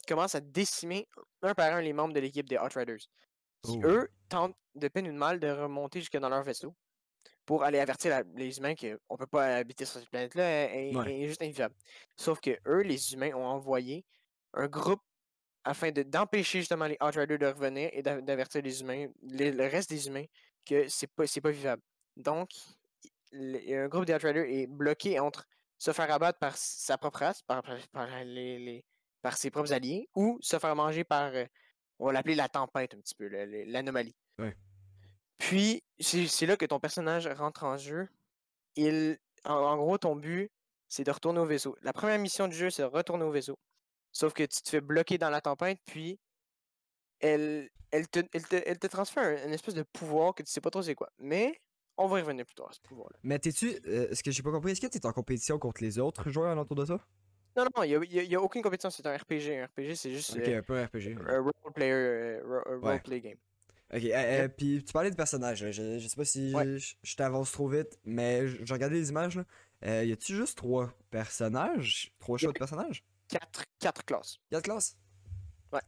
S2: commence à décimer un par un les membres de l'équipe des Outriders. Qui,
S1: Oh.
S2: eux, tentent de peine ou de mal de remonter jusque dans leur vaisseau pour aller avertir la- les humains qu'on peut pas habiter sur cette planète-là,
S1: Ouais.
S2: elle est juste invivable. Sauf que eux, les humains, ont envoyé un groupe afin de- d'empêcher justement les Outriders de revenir et d'a- d'avertir les humains, les- le reste des humains, que c'est pas, c'est pas vivable. Donc, le- un groupe des Outriders est bloqué entre se faire abattre par sa propre race, par, par, par les, les- par ses propres alliés, ou se faire manger par, euh, on va l'appeler la tempête un petit peu, l'anomalie.
S1: Ouais.
S2: Puis, c'est là que ton personnage rentre en jeu. Il, en, en gros, ton but, c'est de retourner au vaisseau. La première mission du jeu, c'est de retourner au vaisseau. Sauf que tu te fais bloquer dans la tempête, puis elle, elle, te, elle, te, elle te transfère un, une espèce de pouvoir que tu sais pas trop c'est quoi. Mais on va y revenir plus tard, à ce pouvoir-là.
S1: Mais t'es-tu. euh, ce que j'ai pas compris, est-ce que t'es en compétition contre les autres joueurs alentour de ça?
S2: Non, non, il n'y a, a- y a aucune compétition, c'est un RPG. Un RPG, c'est juste
S1: Ok,
S2: euh,
S1: un peu un RPG.
S2: un role-player, euh, ro- un
S1: Ouais.
S2: role-play game.
S1: Ok, euh, euh, puis tu parlais de personnages. là, Je, je sais pas si
S2: Ouais.
S1: je, je t'avance trop vite, mais je je regardais les images. Là. Euh, y a-tu juste trois personnages? Trois choix de personnages?
S2: Quatre, quatre classes.
S1: Quatre classes?
S2: Ouais.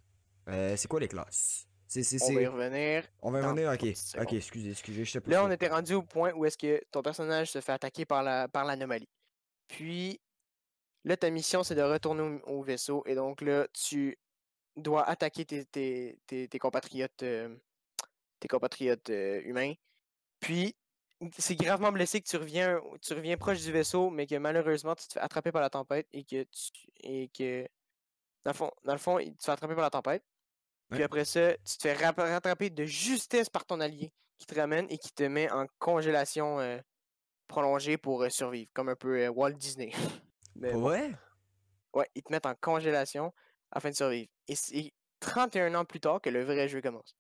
S1: Euh, c'est quoi les classes?
S2: On va y revenir.
S1: On va y revenir, ok.
S2: 30 secondes.
S1: Ok, excusez, excusez, je te
S2: Là, on était rendu au point où est-ce que ton personnage se fait attaquer par la par l'anomalie. Puis là, ta mission, c'est de retourner au, au vaisseau. Et donc là, tu dois attaquer tes, tes, tes, tes compatriotes euh, tes compatriotes euh, humains. Puis c'est gravement blessé que tu reviens tu reviens proche du vaisseau, mais que malheureusement tu te fais attraper par la tempête et que tu et que dans le fond, dans le fond, tu te fais attraper par la tempête. Puis
S1: Ouais.
S2: après ça, tu te fais rap- rattraper de justesse par ton allié qui te ramène et qui te met en congélation euh, prolongée pour euh, survivre, comme un peu Walt Disney. Mais bon,
S1: vrai?
S2: Ouais, ils te mettent en congélation afin de survivre. Et c'est 31 ans plus tard que le vrai jeu commence.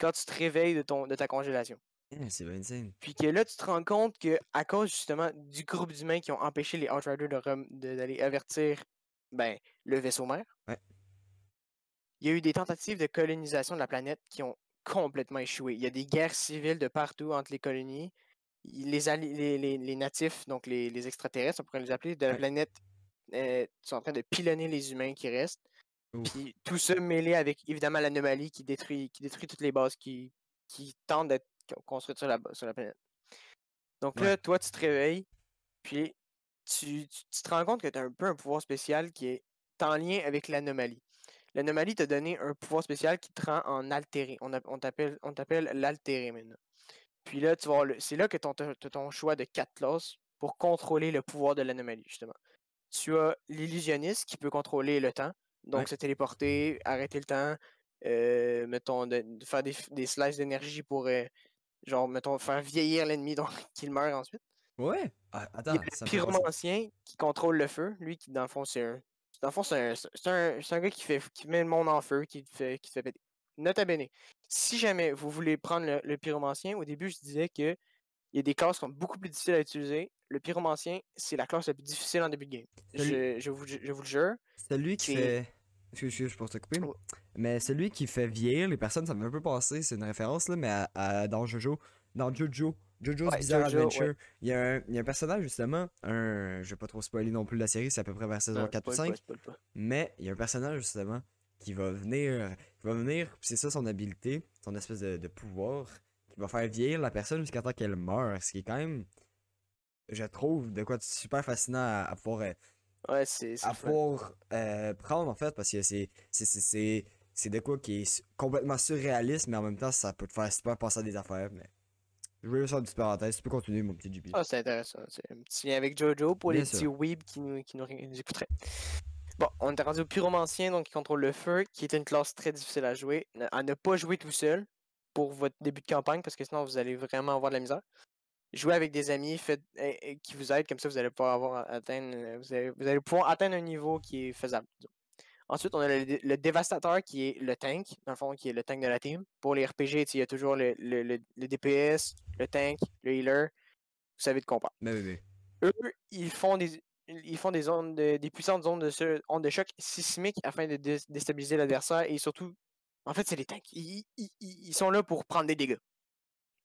S2: Quand tu te réveilles de, ton, de ta congélation.
S1: Eh, C'est bien insane.
S2: Puis que là, tu te rends compte que à cause justement du groupe d'humains qui ont empêché les Outriders de rem- de- d'aller avertir ben, le vaisseau mère,
S1: Ouais.
S2: il y a eu des tentatives de colonisation de la planète qui ont complètement échoué. Il y a des guerres civiles de partout entre les colonies. Les, alli- les, les- les natifs, donc les, les extraterrestres, on pourrait les appeler, de la
S1: Ouais.
S2: planète, euh, sont en train de pilonner les humains qui restent. Puis tout ça mêlé avec évidemment l'anomalie qui détruit, qui détruit toutes les bases qui, qui tentent d'être co- construites sur la, sur la planète. Donc
S1: Ouais.
S2: là, toi, tu te réveilles, puis tu, tu- tu te rends compte que tu as un peu un pouvoir spécial qui est en lien avec l'anomalie. L'anomalie t'a donné un pouvoir spécial qui te rend en altéré. On, a- on t'appelle l'altéré maintenant. Puis là, tu vas c'est là que ton, t'as ton choix de quatre classes pour contrôler le pouvoir de l'anomalie, justement. Tu as l'illusionniste qui peut contrôler le temps. Donc
S1: Ouais.
S2: se téléporter, arrêter le temps, euh, mettons, de, de faire des, des slices d'énergie pour, euh, genre, mettons, faire vieillir l'ennemi, donc qu'il meurt ensuite.
S1: Ouais. Ah, attends,
S2: Il y a
S1: ça
S2: le pyromancien qui contrôle le feu. Lui, qui, dans le fond, c'est un. Dans le fond, c'est un, c'est un, c'est un gars qui, fait, qui met le monde en feu, qui fait, qui fait péter. Nota bene. Si jamais vous voulez prendre le, le pyromancien, au début, je disais que il y a des classes qui sont beaucoup plus difficiles à utiliser. Le pyromancien, c'est la classe la plus difficile en début de game. Je, je vous, je vous le jure.
S1: Celui qui fait. Excuse, je pense te couper. Mais celui qui fait vieillir les personnes, ça m'a un peu passé, c'est une référence là, mais à, à- dans Jojo. Dans Jojo. Jojo's
S2: Ouais,
S1: Bizarre
S2: Jojo, ouais.
S1: Adventure. Il, y a un, il y a un personnage justement, un. Je vais pas trop spoiler non plus la série, c'est à peu près vers saison
S2: Non,
S1: 4 ou
S2: spoil
S1: 5.
S2: pas, spoil pas.
S1: Mais il y a un personnage justement qui va venir. Qui va venir, c'est ça son habilité, son espèce de, de pouvoir, qui va faire vieillir la personne jusqu'à temps qu'elle meure. Ce qui est quand même. Je trouve de quoi de super fascinant à, à pouvoir. euh,
S2: Ouais, c'est. c'est
S1: à pouvoir euh, prendre en fait parce que c'est c'est- c'est- c'est c'est de quoi qui est complètement surréaliste mais en même temps ça peut te faire super penser à des affaires mais je voulais juste faire une petite parenthèse tu peux continuer mon petit JP
S2: Ah, c'est intéressant. C'est un petit lien avec Jojo pour
S1: Bien
S2: les petits weebs qui nous, qui nous écouteraient. Bon, on est rendu au pyromancien, donc qui contrôle le feu, qui est une classe très difficile à jouer, à ne pas jouer tout seul pour votre début de campagne, parce que sinon vous allez vraiment avoir de la misère. Jouez avec des amis faites, eh, eh, qui vous aident, comme ça vous allez pouvoir avoir à- atteindre, euh, vous allez, vous allez pouvoir atteindre un niveau qui est faisable. disons. Ensuite, on a le, dé- le dévastateur qui est le tank, dans le fond, qui est le tank de la team. Pour les RPG, il y a toujours le, le- DPS, le tank, le healer. Vous savez de quoi on parle
S1: mais mais
S2: eux, ils font des ils font des ondes de- des puissantes ondes de, ce- ondes de choc sismiques afin de dé- déstabiliser l'adversaire et surtout en fait c'est les tanks ils, sont là pour prendre des dégâts.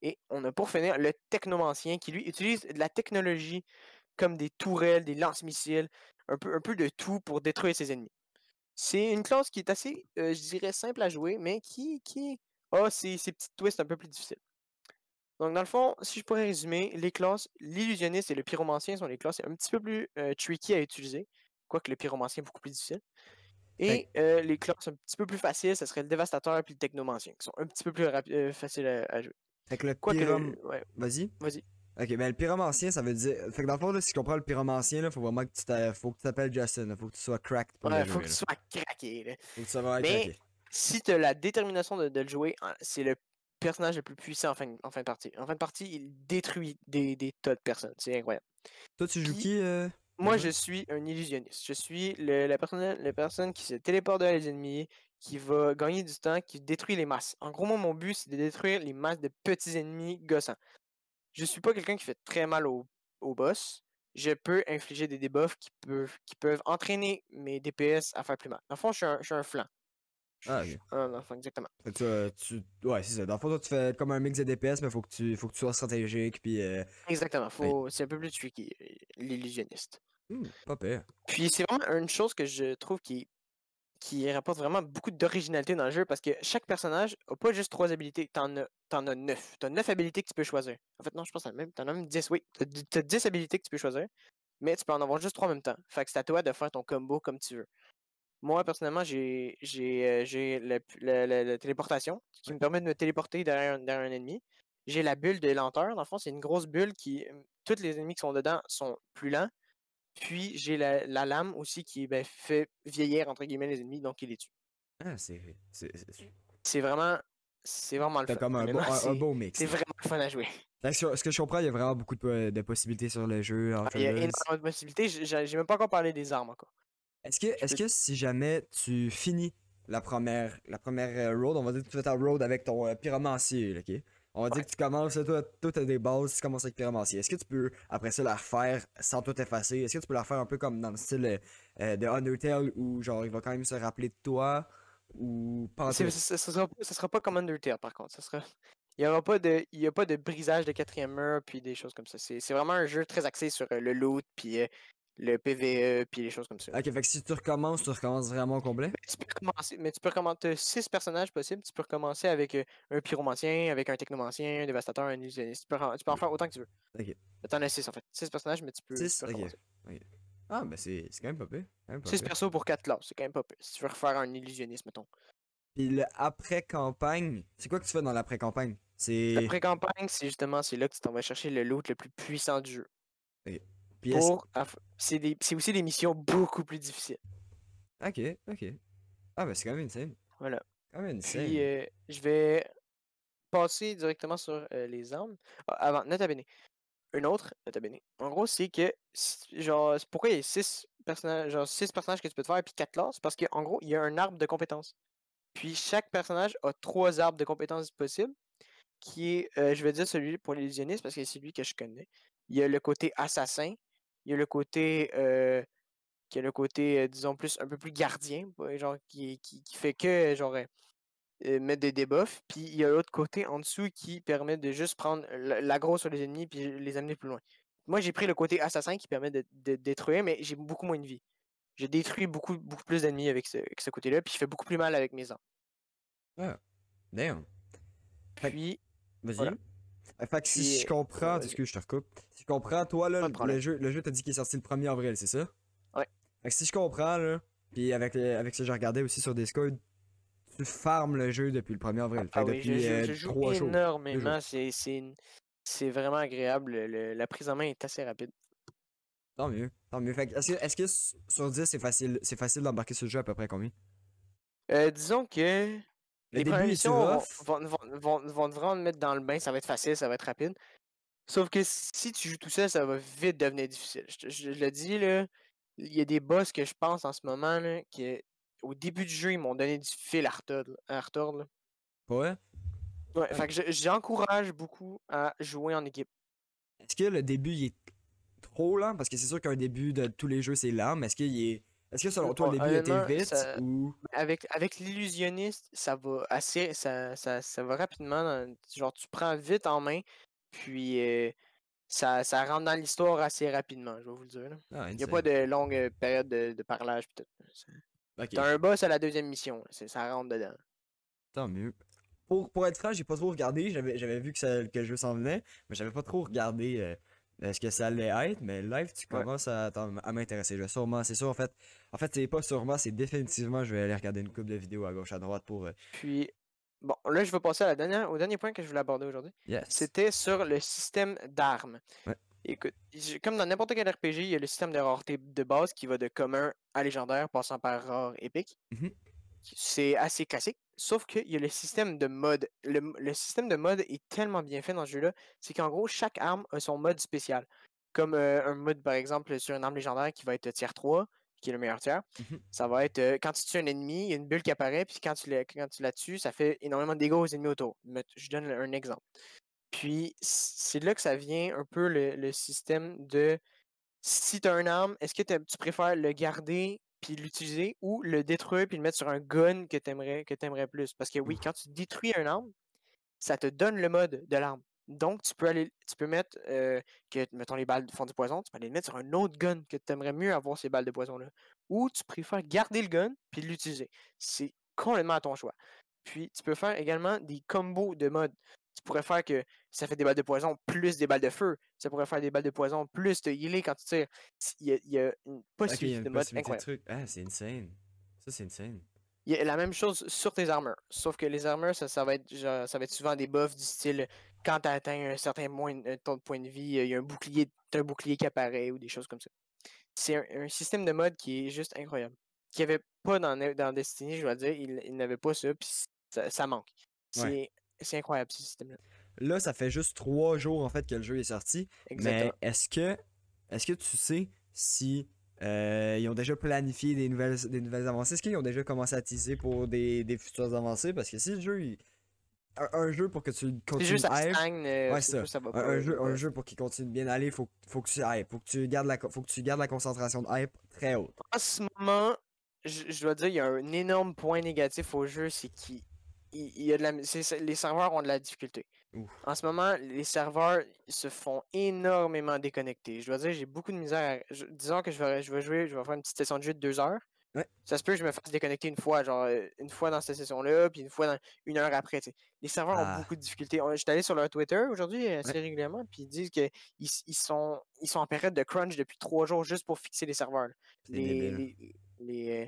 S2: Et on a pour finir le technomancien qui lui utilise de la technologie comme des tourelles des lance-missiles un peu de tout pour détruire ses ennemis. C'est une classe qui est assez euh, je dirais simple à jouer mais qui a ses, ses petits twists un peu plus difficiles. Donc, dans le fond, si je pourrais résumer, les classes, l'illusionniste et le pyromancien sont les classes un petit peu plus euh, tricky à utiliser, quoique le pyromancien est beaucoup plus difficile. Et euh, les classes un petit peu plus faciles, ce serait le dévastateur et le technomancien, qui sont un petit peu plus euh, faciles à, à jouer.
S1: fait que le pyrom...
S2: ouais,
S1: vas-y
S2: vas-y.
S1: ok ben le pyromancien ça veut dire fait que dans le fond là, si je comprends le pyromancien là faut vraiment que tu faut que tu t'appelles Justin là, faut que tu sois cracked pour
S2: Ouais,
S1: le
S2: faut
S1: jouer
S2: que tu sois craqué. là.
S1: faut que tu sois vraiment
S2: Mais-
S1: craqué.
S2: Si tu as la détermination de, de le jouer, hein, c'est le personnage le plus puissant en fin, de- en fin de partie. En fin de partie, il détruit des, des tas de personnes. C'est incroyable.
S1: toi tu joues qui euh...
S2: Moi,
S1: Mhm.
S2: je suis un illusionniste. Je suis le- la, personne, la personne qui se téléporte derrière les ennemis, qui va gagner du temps, qui détruit les masses. En gros, moi, mon but, c'est de détruire les masses de petits ennemis gossants. Je suis pas quelqu'un qui fait très mal au, au boss. Je peux infliger des debuffs qui peuvent, qui peuvent entraîner mes DPS à faire plus mal. Dans le fond, je suis un, je suis un flanc.
S1: Ah,
S2: je-
S1: ok.
S2: ah, dans le fond, exactement.
S1: Fait que tu, tu- ouais c'est ça dans le fond toi tu fais comme un mix de DPS mais faut que tu faut que tu sois stratégique puis euh...
S2: Exactement. Faut, c'est un peu plus tricky, l'illusionniste.
S1: hmm, pas pire
S2: Puis c'est vraiment une chose que je trouve qui, qui rapporte vraiment beaucoup d'originalité dans le jeu parce que chaque personnage a pas juste trois habilités, t'en as, t'en as neuf. T'as neuf habilités que tu peux choisir. En fait, non, je pense as même, t'en as même 10, oui. T'as, d- t'as 10 habilités que tu peux choisir, mais tu peux en avoir juste trois en même temps. Fait que c'est à toi de faire ton combo comme tu veux. Moi, personnellement, j'ai, j'ai, euh, la, téléportation qui me permet de me téléporter derrière, un- derrière un ennemi. J'ai la bulle de lenteur. Dans le fond, c'est une grosse bulle qui. Tous les ennemis qui sont dedans sont plus lents. Puis j'ai la, la lame aussi qui ben, fait vieillir entre guillemets les ennemis, donc il les tue.
S1: ah c'est c'est
S2: vraiment. C'est vraiment le fun.
S1: comme un, beau,
S2: Honnêtement,
S1: un- un beau mix
S2: C'est vraiment le fun à jouer.
S1: Ce que je comprends, il y a vraiment beaucoup de, po- de possibilités sur le jeu. en
S2: Il y a énormément de possibilités. J'ai même pas encore parlé des armes encore.
S1: Est-ce que, est-ce que si jamais tu finis la première, la première euh, road, on va dire que tu fais ta road avec ton euh, pyromancier, ok? On va dire que tu commences, toi, toi t'as des bases, tu commences avec pyromancier. Est-ce que tu peux, après ça, la refaire sans tout effacer? Est-ce que tu peux la refaire un peu comme dans le style euh, euh, de Undertale où, genre, il va quand même se rappeler de toi? Ou pas
S2: ce sera, ce sera pas comme Undertale par contre. Ce sera... Il n'y aura pas de, il y a pas de brisage de quatrième mur puis des choses comme ça. C'est c'est vraiment un jeu très axé sur le loot puis euh, le PVE puis les choses comme ça.
S1: Ok, fait que si tu recommences, tu recommences vraiment au complet?
S2: Mais tu peux recommencer, mais tu peux recommencer, t'as six personnages possibles. Tu peux recommencer avec euh, un pyromancien, avec un technomancien, un dévastateur, un illusionniste. Tu peux, en- tu peux en faire autant que tu veux.
S1: Ok.
S2: Mais T'en as six en fait. Six personnages, mais tu peux.
S1: Six?
S2: tu peux
S1: Ok. Ah, ben c'est quand même pas pire. quand même pas
S2: 6
S1: pire.
S2: persos pour 4 classes, c'est quand même pas pire. Si tu veux refaire un illusionniste, mettons.
S1: Puis le après-campagne, c'est quoi que tu fais dans l'après-campagne? C'est.
S2: La pré-campagne, c'est justement c'est là que tu t'en vas chercher le loot le plus puissant du jeu.
S1: Est-ce-
S2: Pour C'est des- aussi des missions beaucoup plus difficiles.
S1: Ok, ok. Ah, ben c'est quand même insane.
S2: Voilà.
S1: Quand même insane.
S2: Puis euh, je vais passer directement sur euh, les armes. Ah, avant, nota bene. Une autre, nota bene. En gros, c'est que genre pourquoi il y a 6 personnages, genre six personnages que tu peux te faire puis 4 classes? Parce qu'en gros, il y a un arbre de compétences. Puis chaque personnage a trois arbres de compétences possibles qui est euh, je vais dire celui pour l'illusionniste parce que c'est celui que je connais. Il y a le côté assassin, il y a le côté euh, qui a le côté, euh, disons, plus un peu plus gardien, genre qui, qui, qui fait que genre euh, mettre des debuffs. Puis il y a l'autre côté en dessous qui permet de juste prendre la- l'aggro sur les ennemis puis les amener plus loin. Moi j'ai pris le côté assassin qui permet de, de détruire, mais j'ai beaucoup moins de vie. J'ai détruit beaucoup, beaucoup plus d'ennemis avec ce, avec ce côté-là, puis je fais beaucoup plus mal avec mes armes.
S1: Damn. Fait que-
S2: Puis,
S1: Vas-y.
S2: Voilà.
S1: Euh, Fait que si je
S2: euh,
S1: comprends,
S2: vas-y.
S1: excuse, je te recoupe. Si je comprends, toi, là, le- jeu, le jeu t'a dit qu'il est sorti le 1er avril, c'est ça?
S2: Ouais.
S1: Fait que si je comprends, là, puis avec, le- avec ce que j'ai regardé aussi sur Discord, tu farmes le jeu depuis le 1er avril. Fait
S2: ah
S1: que
S2: oui,
S1: depuis
S2: je-
S1: euh,
S2: je joue
S1: trois jours.
S2: énormément. C'est vraiment agréable. le- la prise en main est assez rapide.
S1: Tant mieux, tant mieux. Fait que est-ce que, est-ce que sur 10, c'est facile, c'est facile d'embarquer sur le jeu à peu près combien?
S2: Euh, disons que les
S1: début
S2: missions vont, vont, vont, vraiment te mettre dans le bain, ça va être facile, ça va être rapide. Sauf que si tu joues tout seul, ça va vite devenir difficile. Je, le dis, là, il y a des boss que je pense en ce moment, là, qui au début du jeu, ils m'ont donné du fil à retordre. à
S1: vrai?
S2: Ouais, fait que je- j'encourage beaucoup à jouer en équipe.
S1: Est-ce que le début, il est trop lent? Parce que c'est sûr qu'un début de tous les jeux, c'est lent, mais est-ce qu'il est... Est-ce que selon toi, le début était vite
S2: ça-
S1: ou...
S2: Avec, avec l'illusionniste, ça va assez. Ça, ça, ça va rapidement. dans- genre, tu prends vite en main, puis euh, ça, ça rentre dans l'histoire assez rapidement, je vais vous le dire.
S1: Ah,
S2: Il n'y a pas de longue euh, période de, de parlage. pis tout. C'est-
S1: Ok,
S2: T'as un boss à la deuxième mission, ça rentre dedans.
S1: tant mieux. Pour, pour être franc, j'ai pas trop regardé. J'avais vu que, ça- que le jeu s'en venait, mais j'avais pas trop regardé euh, euh, ce que ça allait être. Mais live, tu
S2: Ouais.
S1: commences à, m'intéresser. Je vais sûrement, c'est sûr, en fait. En fait, c'est pas sûrement, c'est définitivement, je vais aller regarder une couple de vidéos à gauche, à droite pour. euh,
S2: Puis, bon, là, je vais passer à la dernière, au dernier point que je voulais aborder aujourd'hui.
S1: yes.
S2: C'était sur le système d'armes.
S1: Ouais.
S2: Écoute, comme dans n'importe quel RPG, il y a le système de rareté de base qui va de commun à légendaire, passant par rare épique.
S1: Mhm.
S2: C'est assez classique. Sauf qu'il y a le système de mode. Le, système de mode est tellement bien fait dans ce jeu-là, c'est qu'en gros, chaque arme a son mode spécial. Comme euh, un mode, par exemple, sur une arme légendaire qui va être tiers 3, qui est le meilleur tiers.
S1: Mhm.
S2: Ça va être euh, quand tu tues un ennemi, il y a une bulle qui apparaît, puis quand tu, la, quand tu la tues, ça fait énormément de dégâts aux ennemis autour. Je donne un exemple. Puis c'est là que ça vient un peu le, le système de si tu as une arme, est-ce que tu préfères le garder puis l'utiliser ou le détruire puis le mettre sur un gun que tu aimerais, que t'aimerais plus? Parce que oui, quand tu détruis un arme, ça te donne le mode de l'arme. Donc, tu peux aller, tu peux mettre, euh, que, mettons, les balles font du poison, tu peux aller le mettre sur un autre gun que tu aimerais mieux avoir ces balles de poison-là. Ou tu préfères garder le gun puis l'utiliser. C'est complètement à ton choix. Puis, tu peux faire également des combos de mode. Tu pourrais faire que ça fait des balles de poison plus des balles de feu. Ça pourrait faire des balles de poison plus de healer quand tu tires. Il y a, il y a une
S1: Ok, il y a
S2: possibilité
S1: une
S2: de mode
S1: possibilité de
S2: incroyable.
S1: truc. Ah, c'est insane. Ça, c'est insane.
S2: Il y a la même chose sur tes armures. Sauf que les armures, ça, ça va être genre- ça va être souvent des buffs du style quand tu atteint un certain moins, de points de vie, il y a un bouclier, un bouclier qui apparaît ou des choses comme ça. C'est un, un système de mode qui est juste incroyable. Qu'il n'y avait pas dans, dans Destiny, je dois dire, il, il n'avait pas ça, puis ça, ça manque. C'est
S1: Ouais.
S2: C'est incroyable ce système-là.
S1: Là, ça fait juste trois jours en fait que le jeu est sorti.
S2: Exactement.
S1: Mais est-ce que est-ce que tu sais si euh, ils ont déjà planifié des nouvelles, des nouvelles avancées? Est-ce qu'ils ont déjà commencé à teaser pour des, des futures avancées? Parce que si le jeu il- un, un jeu pour que tu continues
S2: juste à stagne, euh,
S1: Ouais, ça.
S2: sûr, ça va
S1: un,
S2: pas.
S1: un jeu, un jeu pour qu'il continue de bien aller, faut, faut que tu hype, faut que tu gardes la faut que tu gardes la concentration de hype très haute.
S2: En ce moment, je, je dois dire, il y a un énorme point négatif au jeu, c'est qu'il il, y a de la, les serveurs ont de la difficulté.
S1: Ouf.
S2: En ce moment, les serveurs se font énormément déconnecter. Je dois dire, j'ai beaucoup de misère. à- je- disons que je vais, je vais jouer, je vais faire une petite session de jeu de deux heures.
S1: Ouais.
S2: Ça se peut que je me fasse déconnecter une fois, genre euh, une fois dans cette session-là, puis une fois dans une heure après. Les serveurs
S1: Ah.
S2: ont beaucoup de difficultés. On- J'étais allé sur leur Twitter aujourd'hui assez régulièrement, puis ils disent qu'ils ils sont, ils sont en période de crunch depuis trois jours juste pour fixer les serveurs. les, euh,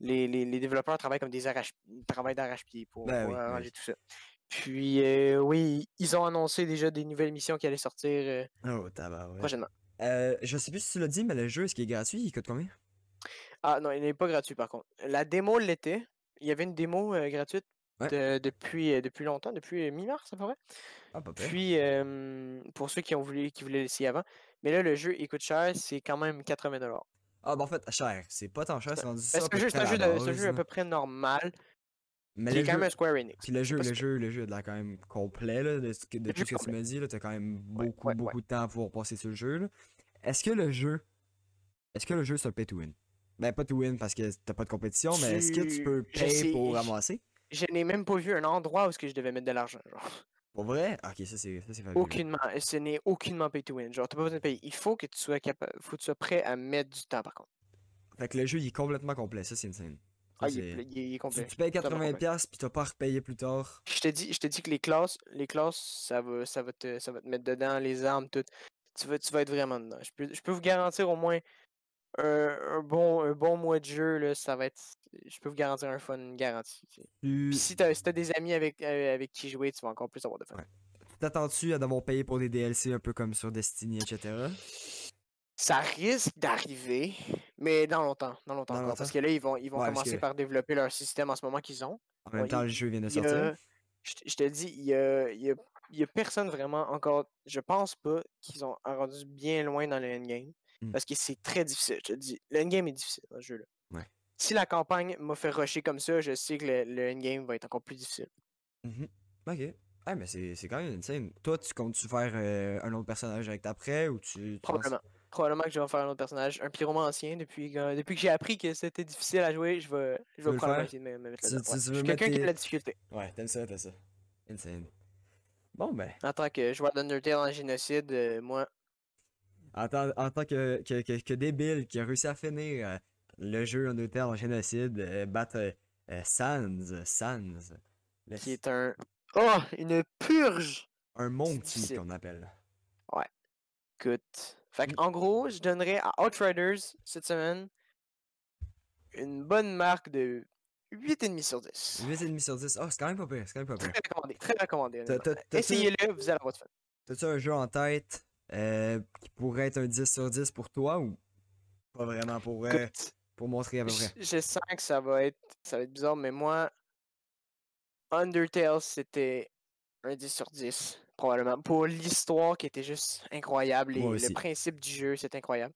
S2: les, les- les développeurs travaillent comme des arrache travaillent d'arrache-pied pour,
S1: Ben
S2: pour
S1: oui, oui.
S2: arranger tout ça. Puis euh, oui, ils ont annoncé déjà des nouvelles missions qui allaient sortir euh,
S1: Oh, tabarouette.
S2: prochainement.
S1: Euh, je sais plus si tu l'as dit, mais le jeu, est-ce qu'il est gratuit? Il coûte combien?
S2: Ah non, il n'est pas gratuit par contre. La démo l'était. Il y avait une démo euh, gratuite
S1: Ouais.
S2: de- depuis, euh, depuis longtemps, depuis mi-mars à peu près.
S1: Ah, pas.
S2: Puis pour ceux qui ont voulu qui voulaient l'essayer avant. Mais là, le jeu il coûte cher, c'est quand même 80$.
S1: Ah, ben en fait, cher. C'est pas tant cher, c'est rendu ça.
S2: jeu,
S1: près
S2: c'est un jeu, de- jeu à
S1: là.
S2: peu près normal.
S1: Mais le
S2: est quand même un Square Enix.
S1: puis le jeu, le jeu, le jeu a de l'air quand même complet, là, de, ce que- tout ce que tu dit, là, t'as quand même beaucoup,
S2: ouais, ouais.
S1: beaucoup de temps pour passer sur le jeu, là. Est-ce que le jeu, est-ce que le jeu, c'est un pay to win? Ben, pas to win parce que t'as pas de compétition, mais est-ce que tu peux payer pour ramasser?
S2: Je n'ai même pas vu un endroit où est-ce que je devais mettre de l'argent. genre.
S1: Pour vrai? Ah, Ok, ça c'est fabuleux.
S2: Aucunement. Ce n'est aucunement pay to win. Genre, t'as pas besoin de payer. Il faut que tu sois capable. faut que tu sois prêt à mettre du temps par contre.
S1: Fait que le jeu, il est complètement complet, ça c'est insane. Ça,
S2: Ah, il est,
S1: c'est-
S2: pla- il est- il est
S1: Tu,
S2: complet.
S1: tu payes
S2: totalement
S1: 80$
S2: complet.
S1: piastres, puis t'as pas à repayer plus tard.
S2: Je te dis, je te dis que les classes, les classes, ça va, ça va te, ça va te mettre dedans, les armes, tout. Tu vas, tu vas être vraiment dedans. Je peux, je peux vous garantir au moins un, un bon, un bon mois de jeu, là, ça va être. Je peux vous garantir un fun garanti. tu Puis si t'as si des amis avec, euh, avec qui jouer, tu vas encore plus avoir de fun.
S1: Ouais. t'attends-tu à devoir payer pour des DLC un peu comme sur Destiny, etc.
S2: Ça risque d'arriver, mais dans longtemps, dans longtemps
S1: Dans
S2: encore. Parce que là, ils vont, ils vont
S1: Ouais,
S2: commencer
S1: que-
S2: par développer leur système en ce moment qu'ils ont.
S1: En même
S2: Ouais,
S1: temps,
S2: il-
S1: le jeu vient de
S2: a-
S1: sortir.
S2: je, te- je te dis, il y a, il y a- il y a personne vraiment encore. Je pense pas qu'ils ont rendu bien loin dans le endgame.
S1: Hmm.
S2: Parce que c'est très difficile. Je te dis, le endgame est difficile dans ce jeu-là.
S1: Ouais.
S2: Si la campagne m'a fait rusher comme ça, je sais que le, le endgame va être encore plus difficile.
S1: Mhm. Ok. Ah, mais c'est quand même insane. Toi, tu comptes-tu faire euh, un autre personnage avec après ou tu. tu penses-
S2: Probablement. Probablement que je vais faire un autre personnage, un pyromancien. Depuis, que- depuis que j'ai appris que c'était difficile à jouer, je vais, je vais essayer de me, me mettre
S1: tu-
S2: ouais. Je suis quelqu'un qui a de la difficulté.
S1: Ouais, t'aimes ça, t'aimes ça. Insane. Bon, ben.
S2: En tant que joueur d'Undertale en génocide, euh, moi,
S1: En tant, en tant que, que, que, que débile qui a réussi à finir euh, le jeu Undertale en génocide, euh, battre euh, Sans, Sans, le-
S2: qui est un. Oh, une purge!
S1: un monkey qu'on appelle.
S2: Écoute. Fait en gros, je donnerais à Outriders cette semaine une bonne marque de 8,5 sur 10.
S1: 8,5 sur 10. Oh, c'est quand même pas pire, c'est quand même pas
S2: Très
S1: pire.
S2: recommandé, très recommandé.
S1: T'as- t'as-tu-
S2: Essayez-le, vous allez avoir du fun.
S1: T'as-tu un jeu en tête euh, qui pourrait être un 10 sur 10 pour toi ou pas vraiment pour, euh, pour montrer à peu près?
S2: je, sens que ça va être ça va être bizarre, mais moi, Undertale, c'était un 10 sur 10, probablement. Pour l'histoire qui était juste incroyable, et le principe du jeu, c'est incroyable.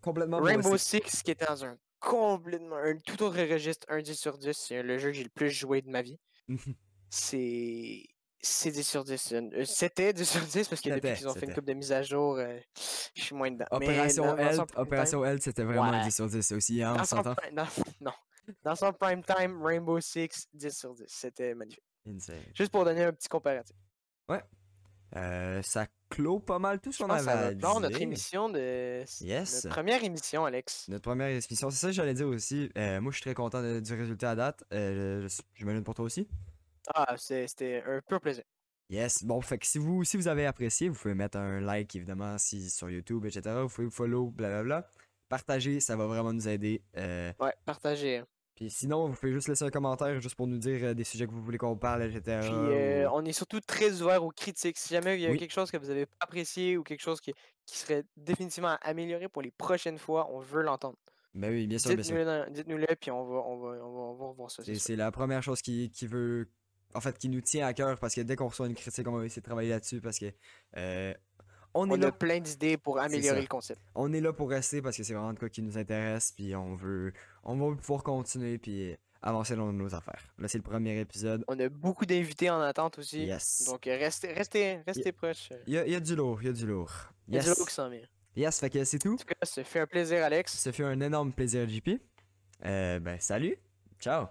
S1: Complètement
S2: Rainbow. Six, qui était dans un complètement, un tout autre registre, un 10 sur 10, c'est le jeu que j'ai le plus joué de ma vie. c'est c'est 10 sur 10. euh, C'était 10 sur 10 parce que depuis qu'ils ont fait une coupe de mise à jour, euh, je suis moins dedans.
S1: Opération
S2: prime
S1: Opération c'était vraiment un
S2: Ouais.
S1: 10 sur 10 aussi, hein,
S2: dans
S1: s'entend?
S2: non. Dans son prime time, Rainbow Six, 10 sur 10. C'était magnifique.
S1: Insane.
S2: Juste pour donner un petit comparatif.
S1: Euh, ça clôt pas mal tout ce
S2: Je
S1: qu'on avait à
S2: notre émission de.
S1: Yes.
S2: Notre première émission, Alex.
S1: Notre première émission, c'est ça que j'allais dire aussi. Moi, je suis très content de- du résultat à date. Euh, je- J'imagine pour toi aussi.
S2: Ah, c'était un pur plaisir.
S1: Yes. Bon, fait que si vous, si vous avez apprécié, vous pouvez mettre un like, évidemment, si sur YouTube, etc. Vous pouvez vous follow, blablabla. Partagez, ça va vraiment nous aider. Euh,
S2: Ouais, partagez. hein.
S1: Puis sinon, vous pouvez juste laisser un commentaire juste pour nous dire euh, des sujets que vous voulez qu'on parle, etc.
S2: Puis euh,
S1: ou-
S2: on est surtout très ouvert aux critiques. Si jamais il y a
S1: Oui.
S2: quelque chose que vous avez pas apprécié ou quelque chose qui, qui serait définitivement amélioré pour les prochaines fois, on veut l'entendre.
S1: Ben oui, bien sûr, bien sûr.
S2: Dites-nous-le, puis on va, on, va, on, va, on va revoir ça. c'est
S1: la première chose qui, qui veut. En fait, qui nous tient à cœur parce que dès qu'on reçoit une critique, on va essayer de travailler là-dessus parce que. euh, on, est
S2: On
S1: là,
S2: a plein d'idées pour améliorer le concept.
S1: on est là pour rester parce que c'est vraiment de quoi qui nous intéresse. Puis on veut. On va pouvoir continuer puis avancer dans nos affaires. Là, c'est le premier épisode.
S2: On a beaucoup d'invités en attente aussi.
S1: Yes.
S2: Donc restez, restez, restez proches.
S1: Il y a, y a du lourd, il y a du lourd.
S2: Il y a
S1: Yes.
S2: du lot qui s'en vient.
S1: Yes, fait que c'est tout.
S2: En tout cas, ça fait un plaisir, Alex.
S1: Ça fait un énorme plaisir, JP. Euh, ben, salut. Ciao.